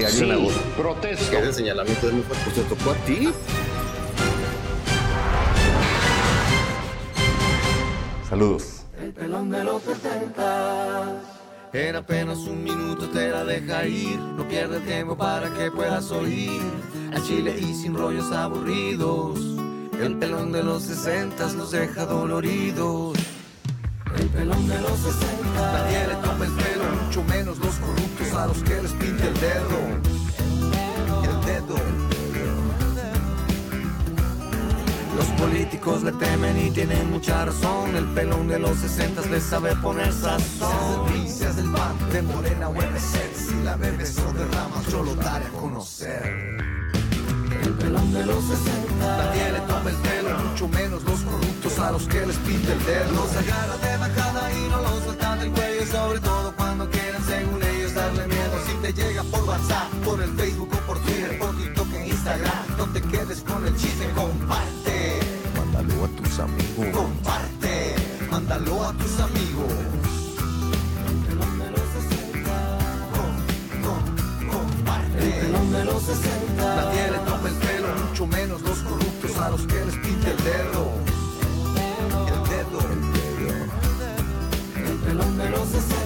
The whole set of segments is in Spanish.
inmobiliario en agosto. Protesto. Ese señalamiento de muy fuerte. Pues te tocó a ti. Saludos. El pelón de los 70. En apenas un minuto te la deja ir. No pierde tiempo para que puedas oír. A Chile y sin rollos aburridos. El pelón de los 60 los deja doloridos. El pelón de los 60. Nadie le toma el pelo, mucho menos los corruptos a los que les pinte el dedo. El dedo. Los políticos le temen y tienen mucha razón. El pelón de los 60 les sabe poner sazón. Seas del PAN, de Morena o MSR. Si la bebes o derramas, yo lo daré a conocer. El pelón de los 60. Nadie le toma el pelo, mucho menos los corruptos a los que les pinta el dedo. Los agarra de bajada y no los sueltan del cuello. Sobre todo amigos. Comparte, mándalo a tus amigos. El pelón de los 60. Com, com, comparte. El pelón de los 60. Nadie le toma el pelo, mucho menos los corruptos a los que les pinta el dedo. El dedo. El pelón de los 60.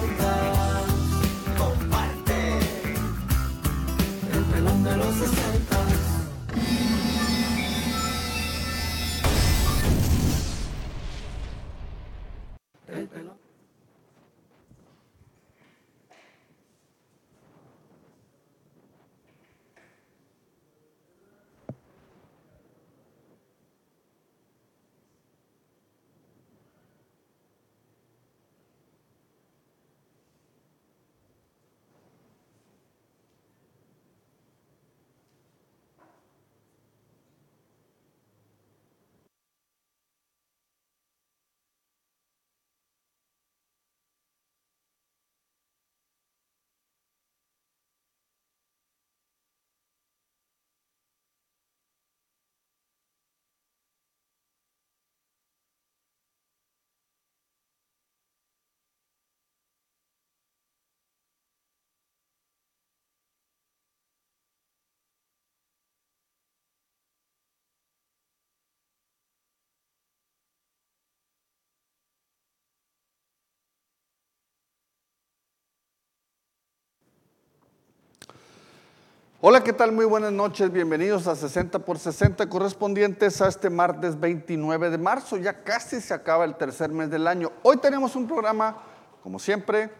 Hola, ¿qué tal? Muy buenas noches. Bienvenidos a 60 por 60 correspondientes a este martes 29 de marzo. Ya casi se acaba el tercer mes del año. Hoy tenemos un programa, como siempre,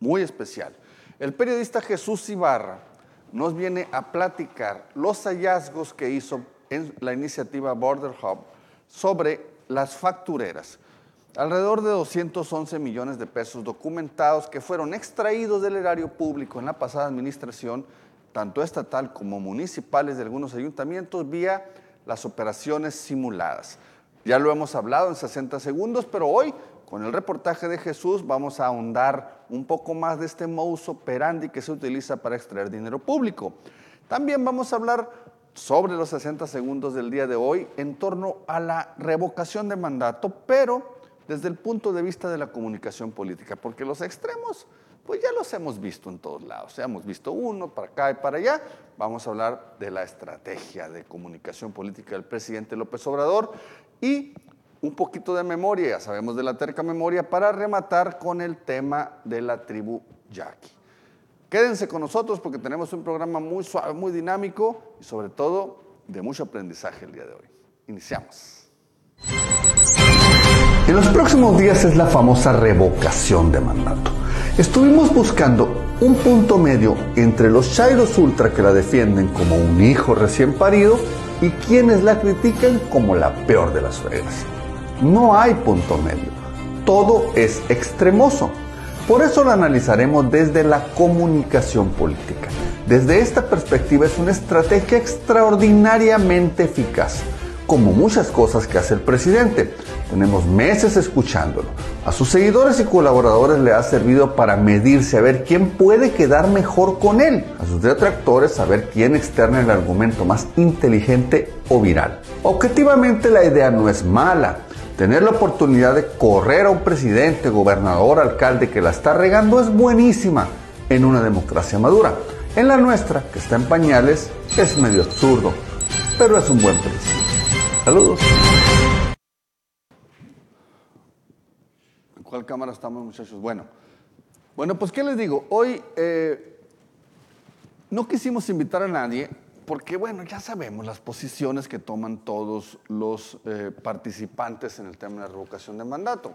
muy especial. El periodista Jesús Ibarra nos viene a platicar los hallazgos que hizo en la iniciativa Border Hub sobre las factureras. Alrededor de 211 millones de pesos documentados que fueron extraídos del erario público en la pasada administración, tanto estatal como municipales de algunos ayuntamientos, vía las operaciones simuladas. Ya lo hemos hablado en 60 segundos, pero hoy, con el reportaje de Jesús, vamos a ahondar un poco más de este modus operandi que se utiliza para extraer dinero público. También vamos a hablar sobre los 60 segundos del día de hoy en torno a la revocación de mandato, pero desde el punto de vista de la comunicación política, porque los extremos, pues ya los hemos visto en todos lados. Hemos visto uno para acá y para allá. Vamos a hablar de la estrategia de comunicación política del presidente López Obrador y un poquito de memoria, ya sabemos de la terca memoria, para rematar con el tema de la tribu Yaqui. Quédense con nosotros porque tenemos un programa muy suave, muy dinámico y sobre todo de mucho aprendizaje el día de hoy. Iniciamos. En los próximos días es la famosa revocación de mandato. Estuvimos buscando un punto medio entre los Chairos Ultra que la defienden como un hijo recién parido y quienes la critican como la peor de las suegras. No hay punto medio. Todo es extremoso. Por eso lo analizaremos desde la comunicación política. Desde esta perspectiva es una estrategia extraordinariamente eficaz, como muchas cosas que hace el presidente. Tenemos meses escuchándolo. A sus seguidores y colaboradores le ha servido para medirse a ver quién puede quedar mejor con él. A sus detractores a ver quién externa el argumento más inteligente o viral. Objetivamente la idea no es mala. Tener la oportunidad de correr a un presidente, gobernador, alcalde que la está regando es buenísima en una democracia madura. En la nuestra, que está en pañales, es medio absurdo, pero es un buen principio. Saludos. Cuál cámara estamos, muchachos? Bueno, bueno, pues, ¿qué les digo? Hoy eh, no quisimos invitar a nadie porque, bueno, ya sabemos las posiciones que toman todos los eh, participantes en el tema de la revocación de mandato.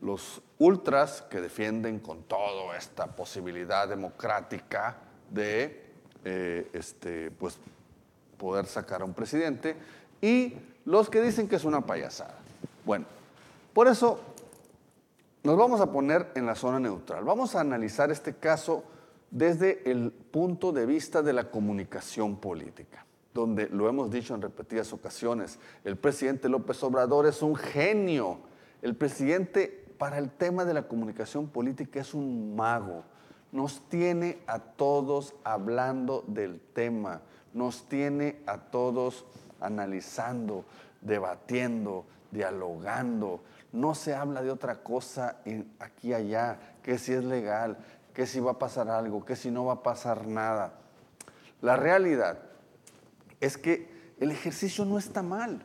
Los ultras que defienden con todo esta posibilidad democrática de eh, este, pues, poder sacar a un presidente y los que dicen que es una payasada. Bueno, por eso nos vamos a poner en la zona neutral. Vamos a analizar este caso desde el punto de vista de la comunicación política, donde lo hemos dicho en repetidas ocasiones, el presidente López Obrador es un genio. El presidente para el tema de la comunicación política es un mago. Nos tiene a todos hablando del tema, nos tiene a todos analizando, debatiendo, dialogando. No se habla de otra cosa aquí y allá, que si es legal, que si va a pasar algo, que si no va a pasar nada. La realidad es que el ejercicio no está mal.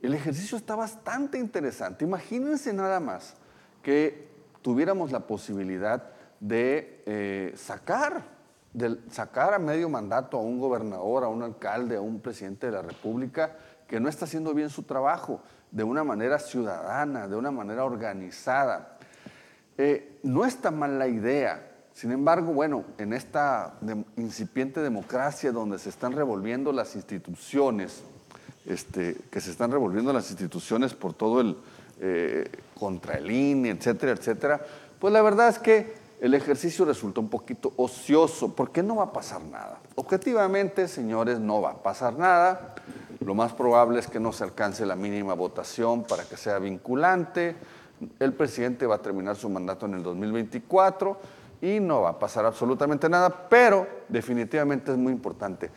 El ejercicio está bastante interesante. Imagínense nada más que tuviéramos la posibilidad de eh, sacar, de sacar a medio mandato a un gobernador, a un alcalde, a un presidente de la República que no está haciendo bien su trabajo de una manera ciudadana, de una manera organizada. Eh, no está mal la idea, sin embargo, bueno, en esta incipiente democracia donde se están revolviendo las instituciones, este, que se están revolviendo las instituciones por todo el eh, contra el INE, etcétera, etcétera, pues la verdad es que el ejercicio resulta un poquito ocioso, porque no va a pasar nada. Objetivamente, señores, no va a pasar nada. Lo más probable es que no se alcance la mínima votación para que sea vinculante. El presidente va a terminar su mandato en el 2024 y no va a pasar absolutamente nada, pero definitivamente es muy importante.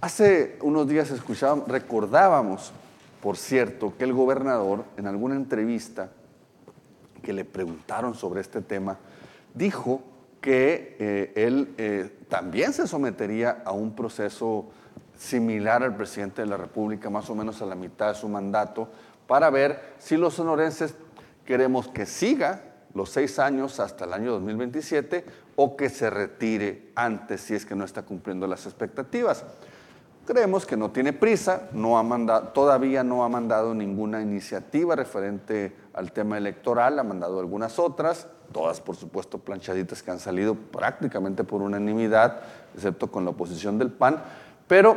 Hace unos días escuchábamos, recordábamos, por cierto, que el gobernador en alguna entrevista que le preguntaron sobre este tema, dijo que eh, él eh, también se sometería a un proceso similar al presidente de la República, más o menos a la mitad de su mandato, para ver si los sonorenses queremos que siga los seis años hasta el año 2027 o que se retire antes si es que no está cumpliendo las expectativas. Creemos que no tiene prisa, no ha mandado, todavía no ha mandado ninguna iniciativa referente al tema electoral, ha mandado algunas otras, todas por supuesto planchaditas que han salido prácticamente por unanimidad, excepto con la oposición del PAN, pero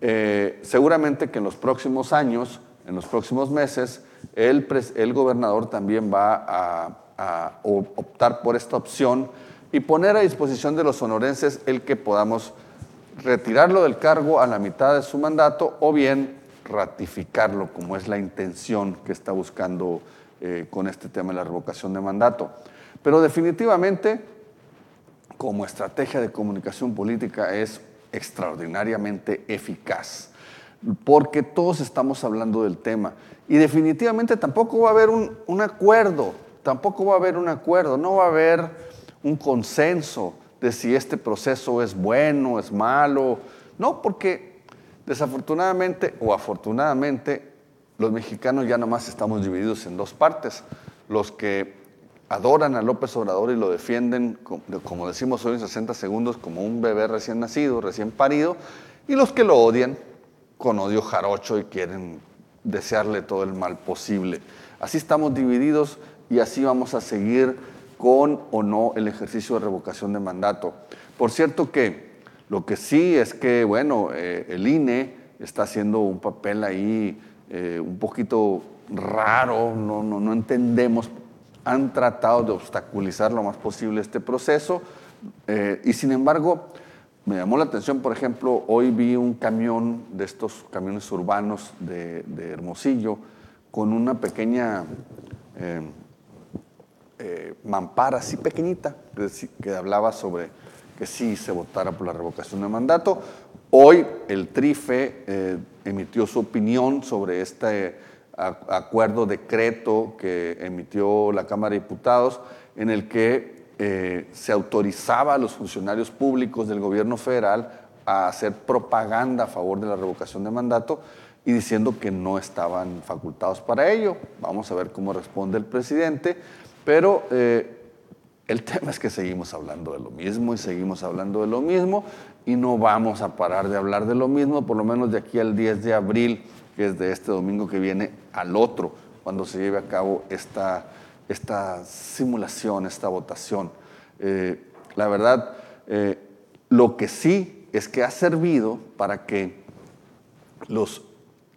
eh, seguramente que en los próximos años, en los próximos meses, el, gobernador también va a a optar por esta opción y poner a disposición de los sonorenses el que podamos retirarlo del cargo a la mitad de su mandato o bien ratificarlo como es la intención que está buscando eh, con este tema de la revocación de mandato. Pero definitivamente, como estrategia de comunicación política es extraordinariamente eficaz, porque todos estamos hablando del tema y definitivamente tampoco va a haber un, un acuerdo tampoco va a haber un acuerdo, no va a haber un consenso de si este proceso es bueno, es malo. No, porque desafortunadamente o afortunadamente los mexicanos ya nomás estamos divididos en dos partes. Los que adoran a López Obrador y lo defienden, como decimos hoy en 60 segundos, como un bebé recién nacido, recién parido, y los que lo odian con odio jarocho y quieren desearle todo el mal posible. Así estamos divididos y así vamos a seguir con o no el ejercicio de revocación de mandato. Por cierto que lo que sí es que, bueno, eh, el INE está haciendo un papel ahí eh, un poquito raro, no, no, no, entendemos, han tratado de obstaculizar lo más posible este proceso eh, y sin embargo me llamó la atención, por ejemplo, hoy vi un camión de estos camiones urbanos de, Hermosillo con una pequeña eh, mampara así pequeñita que hablaba sobre que sí se votara por la revocación de mandato. Hoy el TRIFE eh, emitió su opinión sobre este acuerdo decreto que emitió la Cámara de Diputados en el que eh, se autorizaba a los funcionarios públicos del gobierno federal a hacer propaganda a favor de la revocación de mandato y diciendo que no estaban facultados para ello. Vamos a ver cómo responde el presidente, pero eh, el tema es que seguimos hablando de lo mismo y seguimos hablando de lo mismo y no vamos a parar de hablar de lo mismo, por lo menos de aquí al 10 de abril, que es de este domingo que viene, al otro, cuando se lleve a cabo esta, esta simulación, esta votación. Eh, la verdad, eh, lo que sí es que ha servido para que los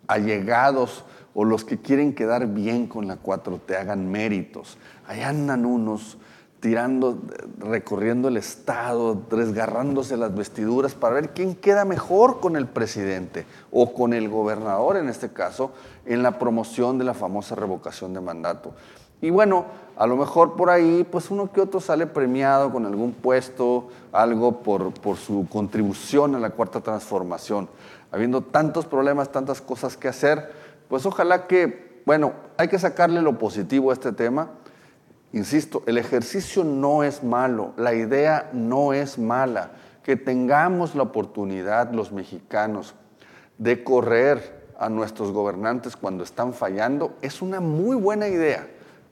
allegados o los que quieren quedar bien con la 4 te hagan méritos. Ahí andan unos tirando, recorriendo el Estado, desgarrándose las vestiduras para ver quién queda mejor con el presidente o con el gobernador en este caso en la promoción de la famosa revocación de mandato. Y bueno, a lo mejor por ahí, pues uno que otro sale premiado con algún puesto, algo por, por su contribución a la cuarta transformación. Habiendo tantos problemas, tantas cosas que hacer, pues ojalá que, bueno, hay que sacarle lo positivo a este tema Insisto, el ejercicio no es malo, la idea no es mala. Que tengamos la oportunidad los mexicanos de correr a nuestros gobernantes cuando están fallando es una muy buena idea.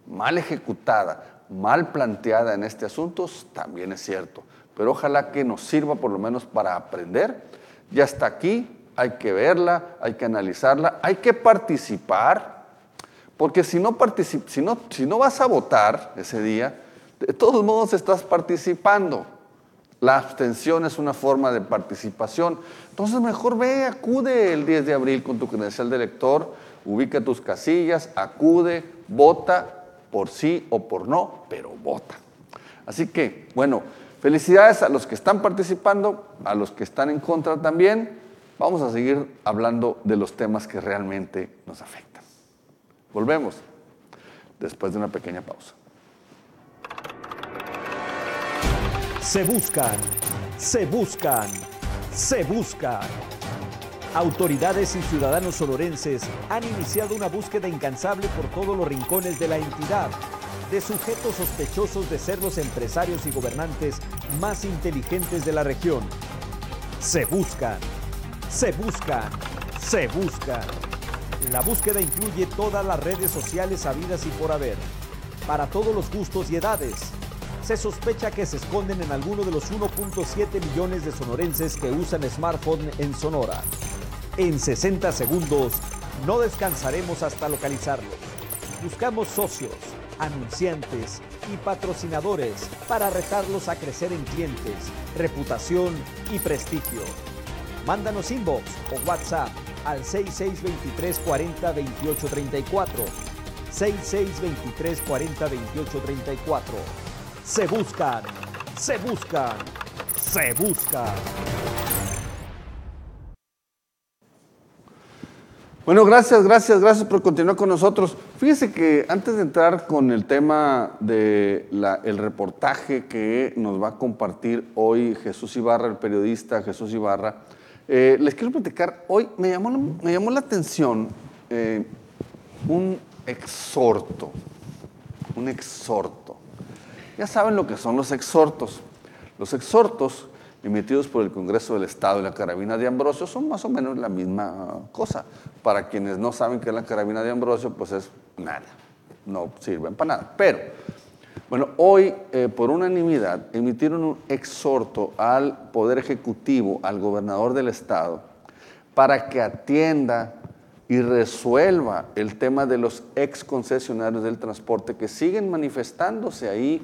Mal ejecutada, mal planteada en este asunto, también es cierto. Pero ojalá que nos sirva por lo menos para aprender. Ya está aquí, hay que verla, hay que analizarla, hay que participar porque si no, si, no, si no vas a votar ese día, de todos modos estás participando. La abstención es una forma de participación. Entonces mejor ve, acude el 10 de abril con tu credencial de elector, ubica tus casillas, acude, vota por sí o por no, pero vota. Así que, bueno, felicidades a los que están participando, a los que están en contra también. Vamos a seguir hablando de los temas que realmente nos afectan. Volvemos después de una pequeña pausa. Se buscan, se buscan, se buscan. Autoridades y ciudadanos sonorenses han iniciado una búsqueda incansable por todos los rincones de la entidad de sujetos sospechosos de ser los empresarios y gobernantes más inteligentes de la región. Se buscan, se buscan, se buscan. La búsqueda incluye todas las redes sociales habidas y por haber, para todos los gustos y edades. Se sospecha que se esconden en alguno de los 1.7 millones de sonorenses que usan smartphone en Sonora. En 60 segundos, no descansaremos hasta localizarlos. Buscamos socios, anunciantes y patrocinadores para retarlos a crecer en clientes, reputación y prestigio. Mándanos inbox o WhatsApp al 6623 40 28 34. 6623 40 28 34. Se buscan, se buscan, se buscan. Bueno, gracias, gracias, gracias por continuar con nosotros. Fíjese que antes de entrar con el tema del el reportaje que nos va a compartir hoy Jesús Ibarra, el periodista Jesús Ibarra, eh, les quiero platicar, hoy me llamó, me llamó la atención eh, un exhorto, un exhorto. Ya saben lo que son los exhortos. Los exhortos emitidos por el Congreso del Estado y la carabina de Ambrosio son más o menos la misma cosa. Para quienes no saben qué es la carabina de Ambrosio, pues es nada, no sirven para nada. Pero bueno, hoy, eh, por unanimidad, emitieron un exhorto al Poder Ejecutivo, al gobernador del Estado, para que atienda y resuelva el tema de los ex concesionarios del transporte que siguen manifestándose ahí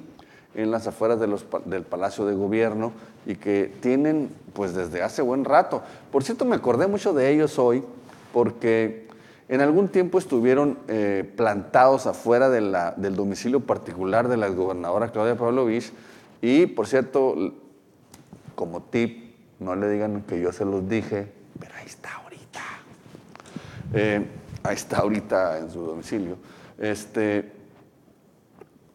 en las afueras del Palacio de Gobierno y que tienen pues desde hace buen rato. Por cierto, me acordé mucho de ellos hoy porque en algún tiempo estuvieron eh, plantados afuera del domicilio particular de la gobernadora Claudia Pavlovich y, por cierto, como tip, no le digan que yo se los dije, pero ahí está ahorita. Eh, ahí está ahorita en su domicilio. Este,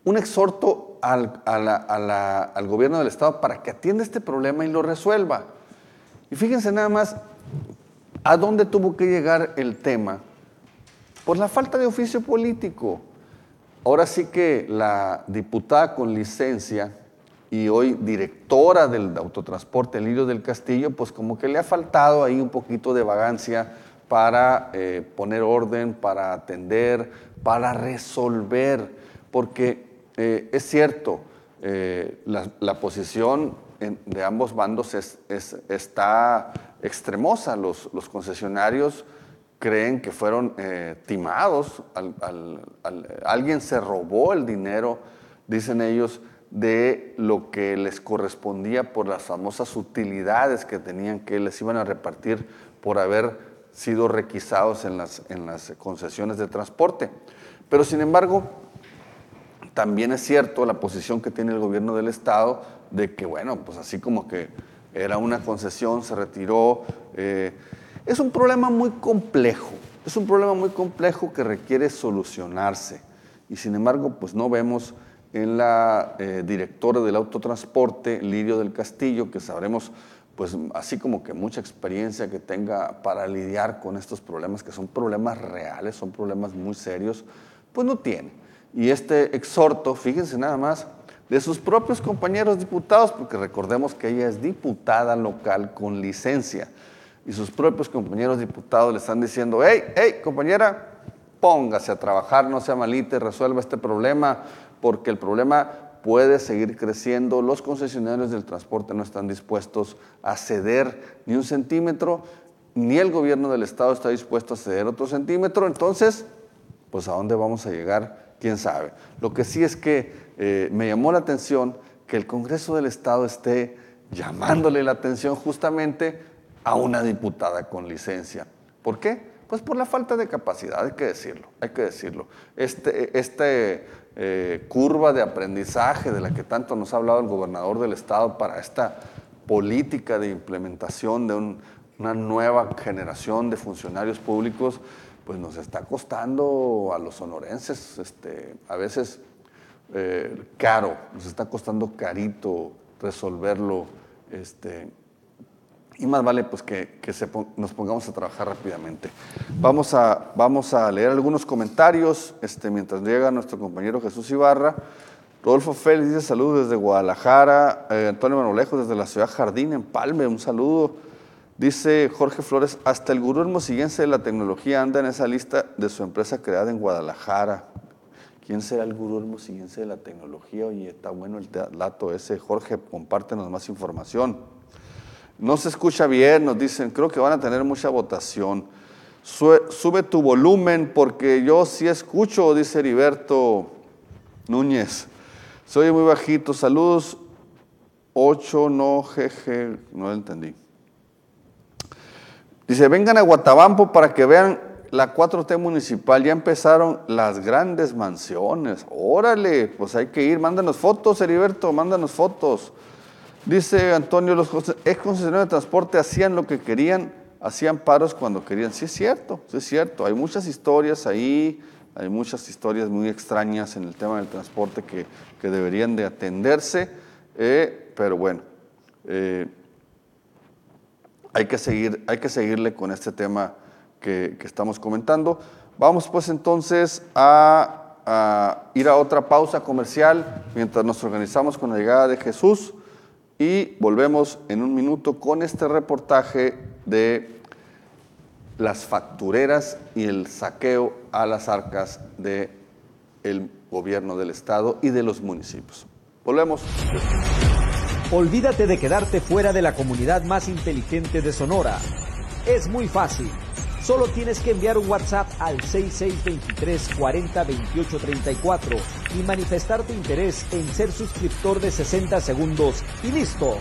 un exhorto al, al gobierno del Estado para que atienda este problema y lo resuelva. Y fíjense nada más a dónde tuvo que llegar el tema por la falta de oficio político. Ahora sí que la diputada con licencia, y hoy directora del autotransporte Lirio del Castillo, pues como que le ha faltado ahí un poquito de vagancia para eh, poner orden, para atender, para resolver, porque eh, es cierto, eh, la, posición de ambos bandos es, está extremosa. Los, concesionarios creen que fueron timados, alguien se robó el dinero, dicen ellos, de lo que les correspondía por las famosas utilidades que tenían que les iban a repartir por haber sido requisados en las, en las concesiones de transporte. Pero sin embargo, también es cierto la posición que tiene el gobierno del Estado de que, bueno, pues así como que era una concesión, se retiró. Eh, es un problema muy complejo, es un problema muy complejo que requiere solucionarse. Y sin embargo, pues no vemos en la eh, directora del autotransporte, Lirio del Castillo, que sabremos, pues así como que mucha experiencia que tenga para lidiar con estos problemas, que son problemas reales, son problemas muy serios, pues no tiene. Y este exhorto, fíjense nada más, de sus propios compañeros diputados, porque recordemos que ella es diputada local con licencia, y sus propios compañeros diputados le están diciendo, hey, hey, compañera, póngase a trabajar, no sea malita, resuelva este problema, porque el problema puede seguir creciendo. Los concesionarios del transporte no están dispuestos a ceder ni un centímetro, ni el gobierno del Estado está dispuesto a ceder otro centímetro. Entonces, pues a dónde vamos a llegar, quién sabe. Lo que sí es que eh, me llamó la atención que el Congreso del Estado esté llamándole la atención justamente a una diputada con licencia. ¿Por qué? Pues por la falta de capacidad, hay que decirlo, hay que decirlo. Este, este eh, curva de aprendizaje de la que tanto nos ha hablado el gobernador del estado para esta política de implementación de una nueva generación de funcionarios públicos, pues nos está costando a los sonorenses este, a veces eh, caro, nos está costando carito resolverlo. Este, y más vale pues que, nos pongamos a trabajar rápidamente. Vamos a, vamos a leer algunos comentarios este, mientras llega nuestro compañero Jesús Ibarra. Rodolfo Félix dice saludos desde Guadalajara. Eh, Antonio Manolejo desde la ciudad Jardín, en Palme, un saludo. Dice Jorge Flores, hasta el gurú hermosillense de la tecnología anda en esa lista de su empresa creada en Guadalajara. ¿Quién será el gurú hermosillense de la tecnología? Oye, está bueno el dato ese. Jorge, compártenos más información. No se escucha bien, nos dicen, creo que van a tener mucha votación. Sube, tu volumen porque yo sí escucho, dice Heriberto Núñez. Soy muy bajito. Saludos. 8, no, jeje, no lo entendí. Dice, vengan a Guatabampo para que vean la 4T municipal. Ya empezaron las grandes mansiones. Órale, pues hay que ir. Mándanos fotos, Heriberto, mándanos fotos. Dice Antonio, los ex concesionarios de transporte hacían lo que querían, hacían paros cuando querían. Sí es cierto, sí es cierto. Hay muchas historias ahí, hay muchas historias muy extrañas en el tema del transporte que, deberían de atenderse, eh, pero bueno, eh, hay, que seguir, hay que seguirle con este tema que, estamos comentando. Vamos pues entonces a, ir a otra pausa comercial mientras nos organizamos con la llegada de Jesús y volvemos en un minuto con este reportaje de las factureras y el saqueo a las arcas del el gobierno del estado y de los municipios. Volvemos. Olvídate de quedarte fuera de la comunidad más inteligente de Sonora. Es muy fácil. Solo tienes que enviar un WhatsApp al 6623 40 34 y manifestar tu interés en ser suscriptor de 60 segundos y listo.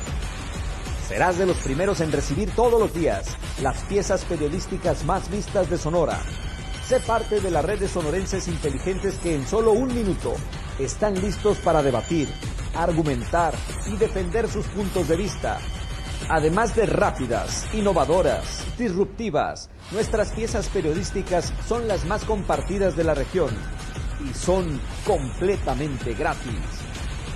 Serás de los primeros en recibir todos los días las piezas periodísticas más vistas de Sonora. Sé parte de la red de sonorenses inteligentes que en solo un minuto están listos para debatir, argumentar y defender sus puntos de vista Además de rápidas, innovadoras, disruptivas, nuestras piezas periodísticas son las más compartidas de la región y son completamente gratis.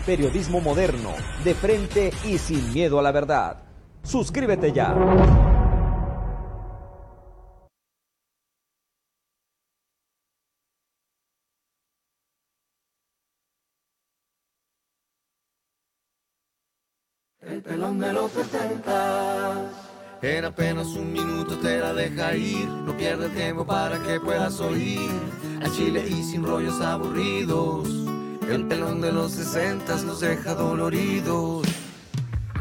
Periodismo moderno, de frente y sin miedo a la verdad. Suscríbete ya. El pelón de los 70. En apenas un minuto te la deja ir. No pierde tiempo para que puedas oír. A Chile y sin rollos aburridos. El pelón de los 60 los deja doloridos.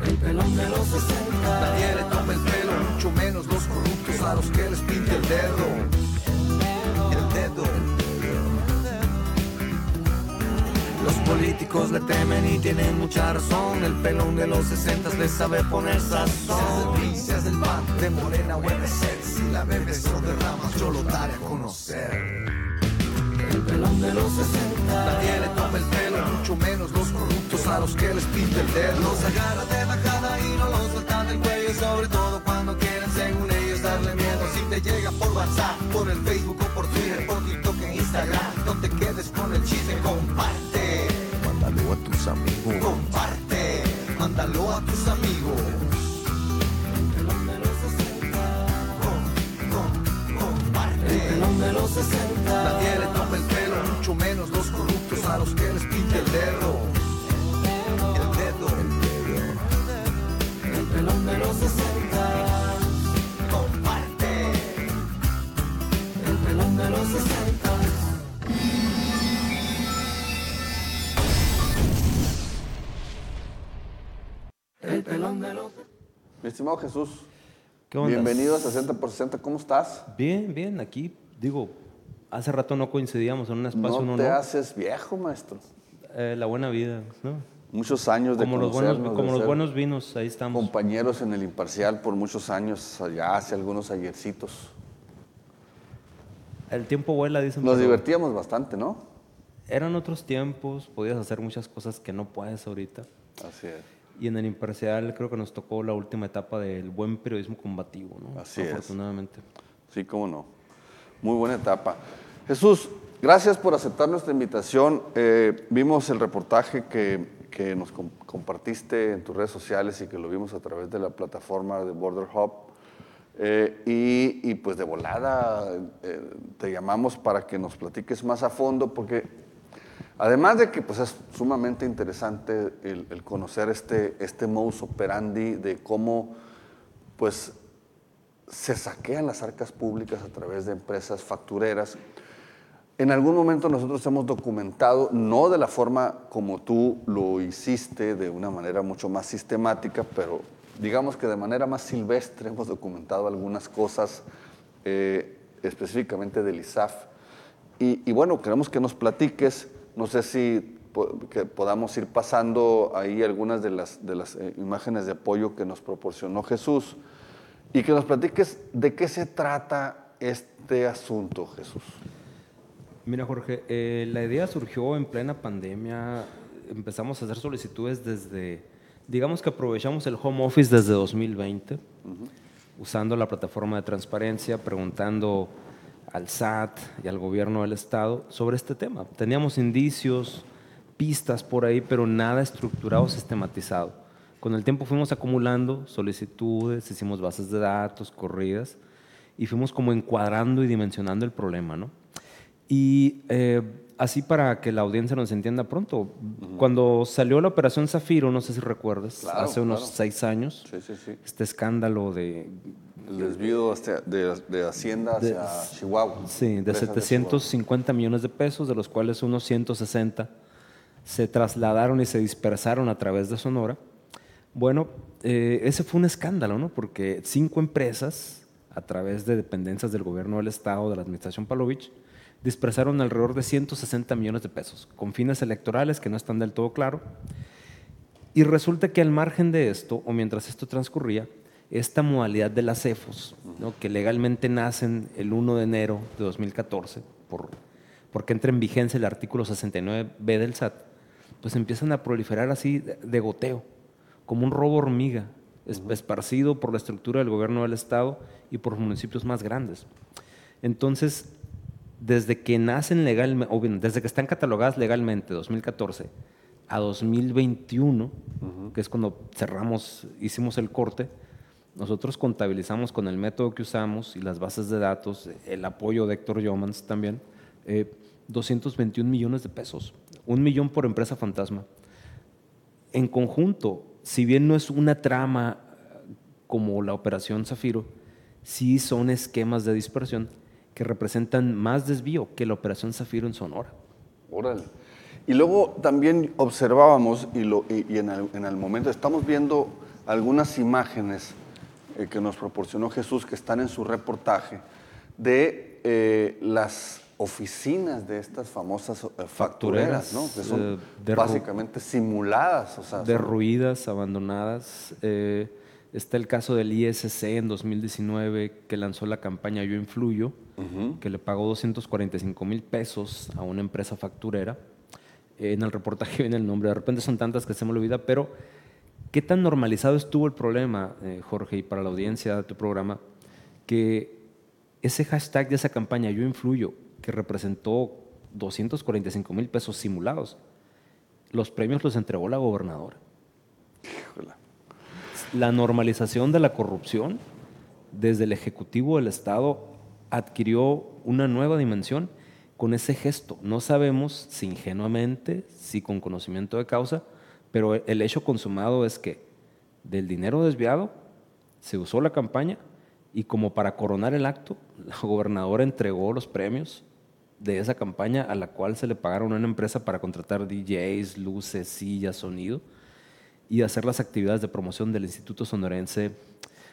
El pelón de los 60. Nadie le toma el pelo, mucho menos los corruptos a los que les pinte el dedo. Políticos le temen y tienen mucha razón. El pelón de los 60 les sabe poner sazón. Seas del PAN, de Morena MSX. Si la bebes o derramas, yo lo daré a conocer. El pelón de los 60. Nadie le toma el pelo, mucho menos los corruptos a los que les pinta el dedo. Los agarra de bajada y no los sueltan del cuello. Sobre todo cuando quieren, según ellos, darle miedo. Si te llega por WhatsApp, por el Facebook o por Twitter, por TikTok e Instagram. No te quedes con el chisme, comparte. A tus amigos. Comparte, mándalo a tus amigos. El pelón de los 60. Com- com- comparte. El pelón de los 60. Nadie le toma el pelo, mucho menos los corruptos a los que les pinte el dedo. El dedo. El pelón de los 60. Comparte. El pelón de los 60. Mi estimado Jesús, ¿Qué onda? bienvenido a 60 por 60, ¿cómo estás? Bien, bien, aquí, digo, hace rato no coincidíamos en un espacio, No uno te no. haces viejo, maestro. Eh, la buena vida, ¿no? Muchos años de Como los buenos, conocernos, de como los buenos vinos, ahí estamos. compañeros en el Imparcial por muchos años, allá hace algunos ayercitos. El tiempo vuela, dicen. Nos divertíamos bastante, ¿no? Eran otros tiempos, podías hacer muchas cosas que no puedes ahorita. Así es. Y en el imparcial creo que nos tocó la última etapa del buen periodismo combativo, ¿no? Así es. Afortunadamente. Sí, cómo no. Muy buena etapa. Jesús, gracias por aceptar nuestra invitación. Eh, vimos el reportaje que, que nos com- compartiste en tus redes sociales y que lo vimos a través de la plataforma de Border Hub. Eh, y, y, pues de volada eh, te llamamos para que nos platiques más a fondo, porque además de que pues es sumamente interesante el, el conocer este, este modus operandi de cómo pues se saquean las arcas públicas a través de empresas factureras. En algún momento nosotros hemos documentado, no de la forma como tú lo hiciste, de una manera mucho más sistemática, pero digamos que de manera más silvestre hemos documentado algunas cosas eh, específicamente del ISAF. Y, y bueno, queremos que nos platiques, no sé si po- que podamos ir pasando ahí algunas de las, de las eh, imágenes de apoyo que nos proporcionó Jesús y que nos platiques de qué se trata este asunto, Jesús. Mira, Jorge, eh, la idea surgió en plena pandemia. Empezamos a hacer solicitudes desde, digamos que aprovechamos el home office desde 2020, usando la plataforma de transparencia, preguntando al SAT y al gobierno del Estado sobre este tema. Teníamos indicios, pistas por ahí, pero nada estructurado, sistematizado. Con el tiempo fuimos acumulando solicitudes, hicimos bases de datos, corridas, y fuimos como encuadrando y dimensionando el problema, ¿no? Y eh, así para que la audiencia nos entienda pronto, cuando salió la operación Zafiro, no sé si recuerdas, Claro, hace unos claro. seis años, Sí, sí, sí. este escándalo de, El desvío de, de Hacienda hacia Chihuahua. sí, de Empresas 750 millones de pesos, de los cuales unos 160 se trasladaron y se dispersaron a través de Sonora. Bueno, eh, ese fue un escándalo, ¿no? Porque cinco empresas, a través de dependencias del gobierno del Estado, de la administración Palovich, dispersaron alrededor de 160 millones de pesos, con fines electorales que no están del todo claro. Y resulta que al margen de esto, o mientras esto transcurría, esta modalidad de las CEFOS, ¿no? que legalmente nacen el 1 de enero de 2014, por, porque entra en vigencia el artículo 69b del SAT, pues empiezan a proliferar así de, goteo, como un robo hormiga, es- esparcido por la estructura del gobierno del Estado y por los municipios más grandes. Entonces, desde que nacen legalmente, o bien, desde que están catalogadas legalmente, 2014, a 2021, que es cuando cerramos, hicimos el corte, nosotros contabilizamos con el método que usamos y las bases de datos, el apoyo de Héctor Yomans también, eh, 221 millones de pesos, un millón por empresa fantasma. En conjunto, si bien no es una trama eh, como la Operación Zafiro, sí son esquemas de dispersión que representan más desvío que la Operación Zafiro en Sonora. Órale. Y luego también observábamos, y, lo, y, y en, el, en, el, momento, estamos viendo algunas imágenes eh, que nos proporcionó Jesús, que están en su reportaje, de eh, las oficinas de estas famosas eh, factureras, factureras ¿no? que son eh, básicamente simuladas. O sea, derruidas, son... abandonadas. Está el caso del ISC en 2019 que lanzó la campaña Yo Influyo, uh -huh. que le pagó 245 mil pesos a una empresa facturera. En el reportaje viene el nombre, de repente son tantas que se me olvida, pero ¿qué tan normalizado estuvo el problema, eh, Jorge, y para la audiencia de tu programa, que ese hashtag de esa campaña Yo Influyo que representó 245 mil pesos simulados. Los premios los entregó la gobernadora. Híjole. La normalización de la corrupción desde el Ejecutivo del Estado adquirió una nueva dimensión con ese gesto. No sabemos si ingenuamente, si con conocimiento de causa, pero el hecho consumado es que del dinero desviado se usó la campaña y como para coronar el acto, la gobernadora entregó los premios de esa campaña a la cual se le pagaron a una empresa para contratar DJs, luces, sillas, sonido y hacer las actividades de promoción del Instituto Sonorense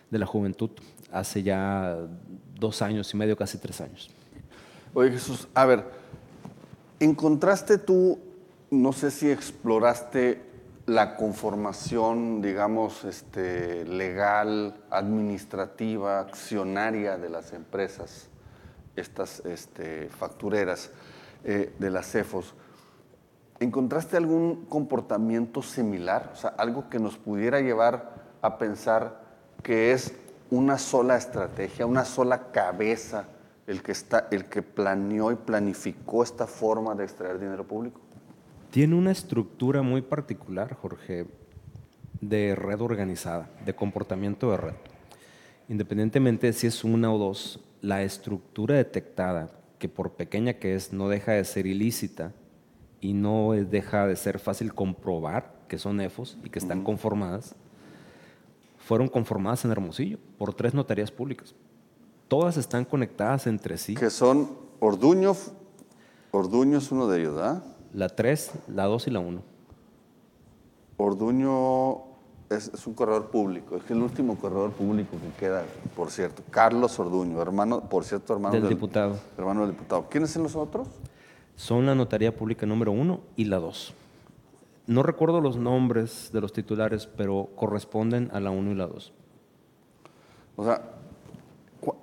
de la Juventud hace ya dos años y medio, casi tres años. Oye Jesús, a ver, ¿encontraste tú, no sé si exploraste la conformación, digamos, este, legal, administrativa, accionaria de las empresas? estas este, factureras eh, de las CEFOS, ¿encontraste algún comportamiento similar? O sea, algo que nos pudiera llevar a pensar que es una sola estrategia, una sola cabeza el que, está, el que planeó y planificó esta forma de extraer dinero público? Tiene una estructura muy particular, Jorge, de red organizada, de comportamiento de red. Independientemente de si es una o dos, la estructura detectada, que por pequeña que es, no deja de ser ilícita y no deja de ser fácil comprobar que son EFOS y que están uh -huh. conformadas, fueron conformadas en Hermosillo por tres notarías públicas. Todas están conectadas entre sí. Que son Orduño, Orduño es uno de ellos, ¿verdad? La 3, la 2 y la 1. Orduño es, es, un corredor público, es el último corredor público que queda, por cierto. Carlos Orduño, hermano, por cierto, hermano del, del diputado. Hermano del diputado. ¿Quiénes son los otros? Son la Notaría Pública número uno y la dos. No recuerdo los nombres de los titulares, pero corresponden a la 1 y la 2. O sea,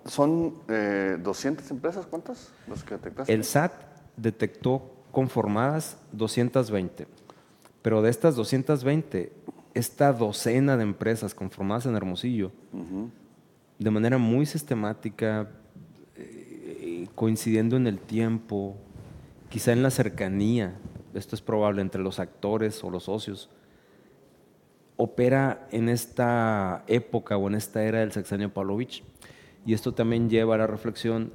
¿son eh, 200 empresas? ¿Cuántas? Los que detectaste? El SAT detectó conformadas 220, pero de estas 220, esta docena de empresas conformadas en Hermosillo, uh -huh. de manera muy sistemática, eh, coincidiendo en el tiempo, quizá en la cercanía, esto es probable entre los actores o los socios, opera en esta época o en esta era del sexenio Pavlovich. Y esto también lleva a la reflexión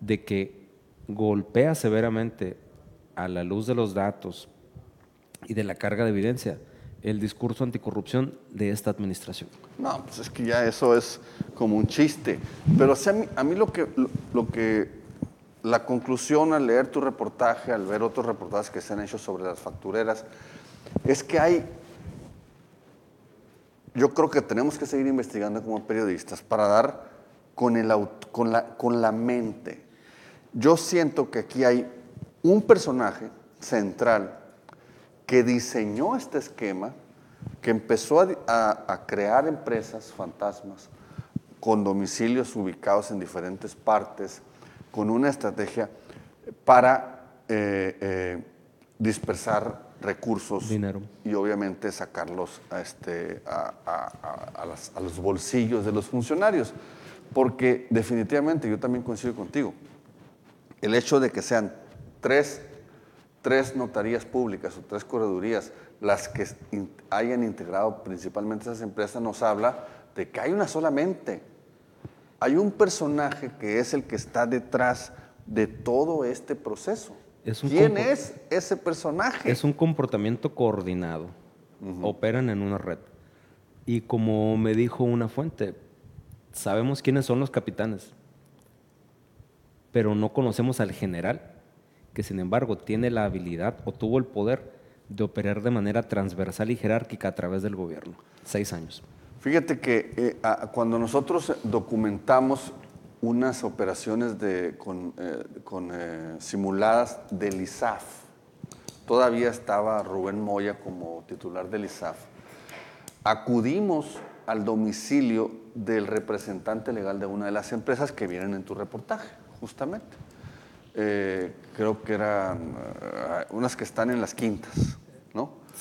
de que golpea severamente a la luz de los datos y de la carga de evidencia el discurso anticorrupción de esta administración. No, pues es que ya eso es como un chiste. Pero a, mí, a mí lo que, lo, lo, que, la conclusión al leer tu reportaje, al ver otros reportajes que se han hecho sobre las factureras, es que hay, yo creo que tenemos que seguir investigando como periodistas para dar con, con, la, con la mente. Yo siento que aquí hay un personaje central que diseñó este esquema, que empezó a, a, crear empresas fantasmas con domicilios ubicados en diferentes partes, con una estrategia para eh, eh, dispersar recursos Dinero. y obviamente sacarlos a, este, a, las, a, los bolsillos de los funcionarios. Porque definitivamente, yo también coincido contigo, el hecho de que sean tres tres notarías públicas o tres corredurías, las que hayan integrado principalmente esas empresas, nos habla de que hay una solamente. Hay un personaje que es el que está detrás de todo este proceso. Es ¿Quién es ese personaje? Es un comportamiento coordinado operan en una red. Y como me dijo una fuente, sabemos quiénes son los capitanes, pero no conocemos al general, que sin embargo tiene la habilidad o tuvo el poder de operar de manera transversal y jerárquica a través del gobierno. Seis años. Fíjate que eh, cuando nosotros documentamos unas operaciones con, eh, eh, simuladas del ISAF, todavía estaba Rubén Moya como titular del ISAF, acudimos al domicilio del representante legal de una de las empresas que vienen en tu reportaje, justamente. Creo que eran unas que están en las quintas.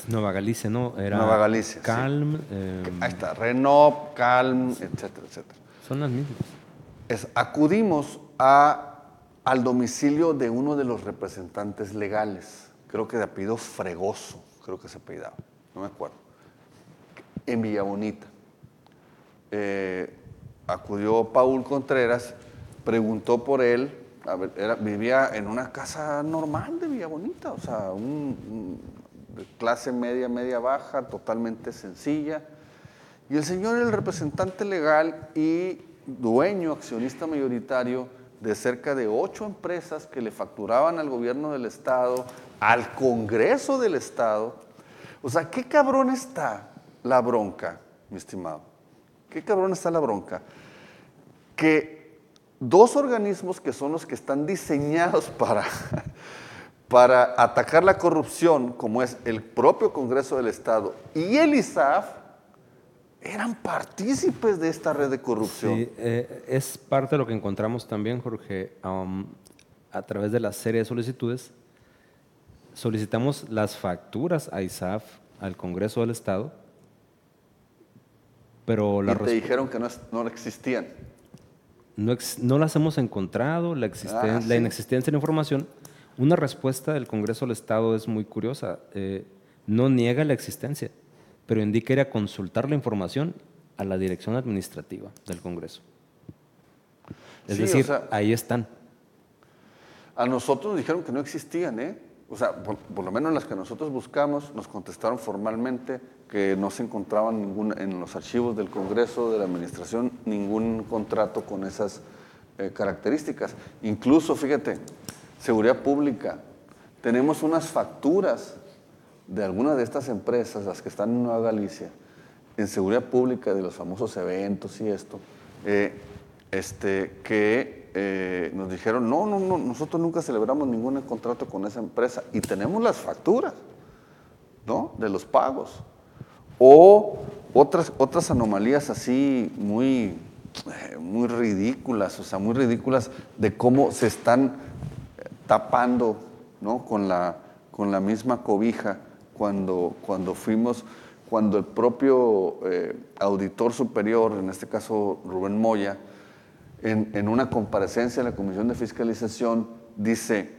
Nueva Galicia, ¿no? Era Nueva Galicia, sí. Calm. eh, Ahí está, Renop, Calm, etcétera, etcétera. son las mismas. Es, acudimos a, al domicilio de uno de los representantes legales, creo que de apellido Fregoso, creo que se apellidaba, no me acuerdo, en Villa Bonita. Eh, acudió Paul Contreras, preguntó por él, a ver, era- vivía en una casa normal de Villa Bonita, o sea, un- clase media, media baja, totalmente sencilla. Y el señor era el representante legal y dueño, accionista mayoritario de cerca de ocho empresas que le facturaban al gobierno del Estado, al Congreso del Estado. O sea, qué cabrón está la bronca, mi estimado. Qué cabrón está la bronca. Que dos organismos que son los que están diseñados para, para atacar la corrupción, como es el propio Congreso del Estado y el ISAF, eran partícipes de esta red de corrupción. Sí, eh, es parte de lo que encontramos también, Jorge, am, a través de la serie de solicitudes. Solicitamos las facturas a ISAF, al Congreso del Estado, pero la y te dijeron que no, es- no existían. no, ex- no las hemos encontrado, la, existen- Ah, la inexistencia de la información. Una respuesta del Congreso del Estado es muy curiosa. eh, no niega la existencia, pero indica ir a consultar la información a la dirección administrativa del Congreso. Es Sí, o decir, sea- ahí están. A nosotros nos dijeron que no existían, ¿eh? O sea, por, por lo menos las que nosotros buscamos, nos contestaron formalmente que no se encontraban ningún, en los archivos del Congreso, de la Administración, ningún contrato con esas eh, características. Incluso, fíjate, seguridad pública, tenemos unas facturas de algunas de estas empresas, las que están en Nueva Galicia, en seguridad pública de los famosos eventos y esto, eh, este, que eh, nos dijeron, no, no, no, nosotros nunca celebramos ningún contrato con esa empresa y tenemos las facturas, ¿no? De los pagos. O otras, otras anomalías así muy, eh, muy ridículas, o sea, muy ridículas de cómo se están tapando, ¿no? Con la, con la misma cobija cuando, cuando fuimos, cuando el propio eh, auditor superior, en este caso Rubén Moya, en, en una comparecencia en la Comisión de Fiscalización, dice,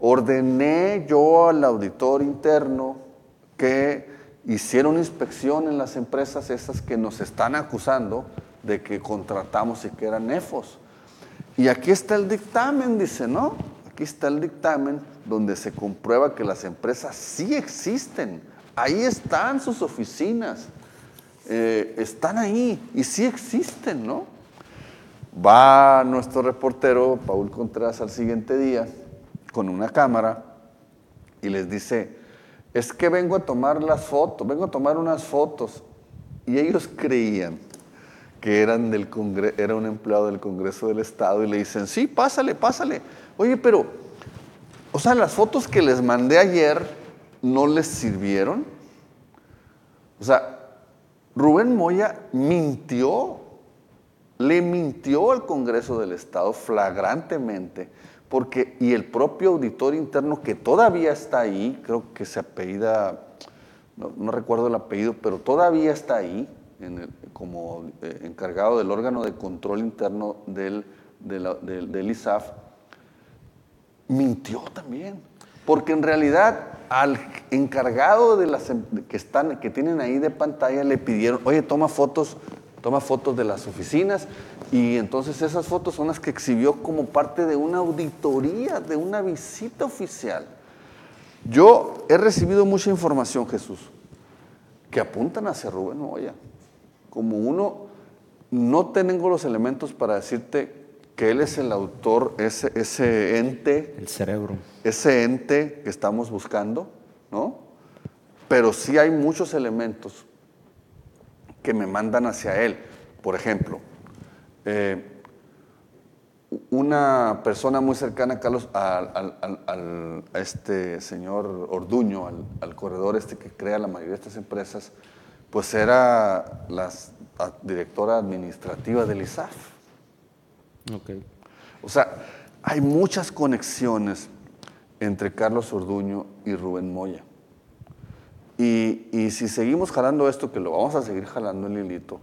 ordené yo al auditor interno que hiciera una inspección en las empresas esas que nos están acusando de que contratamos y que eran nefos. Y aquí está el dictamen, dice, ¿no? Aquí está el dictamen donde se comprueba que las empresas sí existen. Ahí están sus oficinas. eh, están ahí y sí existen, ¿no? Va nuestro reportero, Paul Contreras, al siguiente día con una cámara y les dice, es que vengo a tomar las fotos, vengo a tomar unas fotos. Y ellos creían que eran del Congre- era un empleado del Congreso del Estado y le dicen, sí, pásale, pásale. Oye, pero, o sea, las fotos que les mandé ayer no les sirvieron. O sea, Rubén Moya mintió, le mintió al Congreso del Estado flagrantemente, porque, y el propio auditor interno que todavía está ahí, creo que se apellida, no, recuerdo el apellido, pero todavía está ahí, como eh, encargado del órgano de control interno del- del ISAF, mintió también. Porque en realidad al encargado de las em- que están, que tienen ahí de pantalla, le pidieron, oye, toma fotos, toma fotos de las oficinas, y entonces esas fotos son las que exhibió como parte de una auditoría, de una visita oficial. Yo he recibido mucha información, Jesús. que apuntan hacia Rubén Moya. Como uno, no tengo los elementos para decirte que él es el autor, ese, ese ente, El cerebro. ese ente que estamos buscando, ¿no? Pero sí hay muchos elementos que me mandan hacia él. Por ejemplo, eh, una persona muy cercana a Carlos, al, al- al- al- a este señor Orduño, al, corredor este que crea la mayoría de estas empresas, pues era la directora administrativa del ISAF. Ok. O sea, hay muchas conexiones entre Carlos Orduño y Rubén Moya. Y, y si seguimos jalando esto, que lo vamos a seguir jalando el hilito,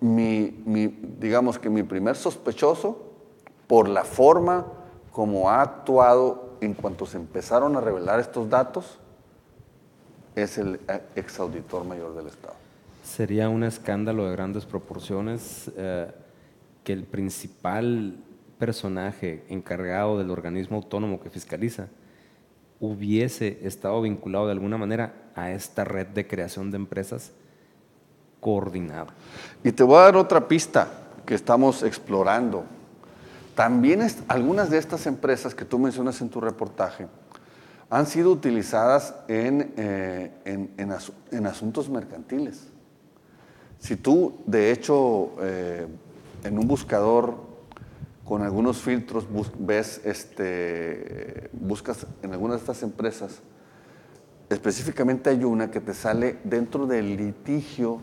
mi, mi- digamos que mi primer sospechoso, por la forma como ha actuado en cuanto se empezaron a revelar estos datos, es el eh, exauditor mayor del Estado. Sería un escándalo de grandes proporciones eh, que el principal personaje encargado del organismo autónomo que fiscaliza hubiese estado vinculado de alguna manera a esta red de creación de empresas coordinada. Y te voy a dar otra pista que estamos explorando. También es- algunas de estas empresas que tú mencionas en tu reportaje han sido utilizadas en, eh, en- en asu- en asuntos mercantiles. Si tú, de hecho, eh, en un buscador con algunos filtros bus- ves, este, buscas en algunas de estas empresas, específicamente hay una que te sale dentro del litigio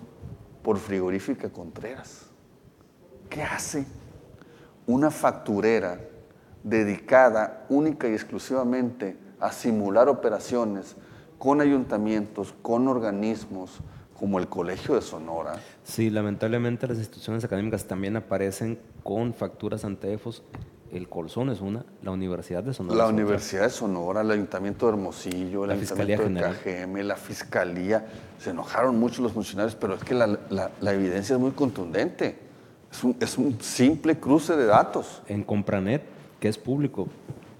por frigorífica Contreras. ¿Qué hace una facturera dedicada única y exclusivamente a simular operaciones con ayuntamientos, con organismos como el Colegio de Sonora? Sí, lamentablemente las instituciones académicas también aparecen con facturas ante EFOS. El Colzón es una, la Universidad de Sonora. La. Universidad de Sonora, el Ayuntamiento de Hermosillo, el La Fiscalía Ayuntamiento de General. KGM, la Fiscalía. Se enojaron mucho los funcionarios, pero es que la, la- la evidencia es muy contundente. Es un, es un simple cruce de datos. En Compranet, que es público,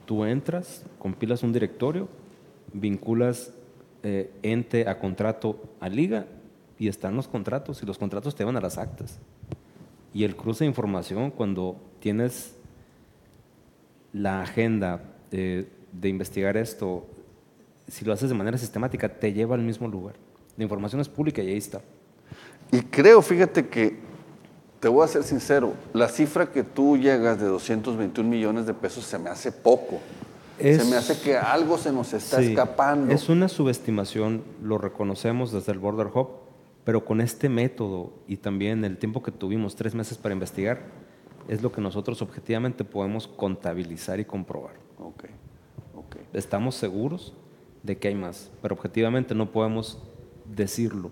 tú entras, compilas un directorio, vinculas eh, ente a contrato a liga y están los contratos y los contratos te van a las actas. Y el cruce de información cuando tienes la agenda eh, de investigar esto, si lo haces de manera sistemática, te lleva al mismo lugar. La información es pública y ahí está. Y creo, fíjate que, te voy a ser sincero, la cifra que tú llegas de 221 millones de pesos se me hace poco. Es- Se me hace que algo se nos está Sí, escapando. Es una subestimación, lo reconocemos desde el Border Hub, pero con este método y también el tiempo que tuvimos, tres meses para investigar, es lo que nosotros objetivamente podemos contabilizar y comprobar. Ok, ok. Estamos seguros de que hay más, pero objetivamente no podemos decirlo.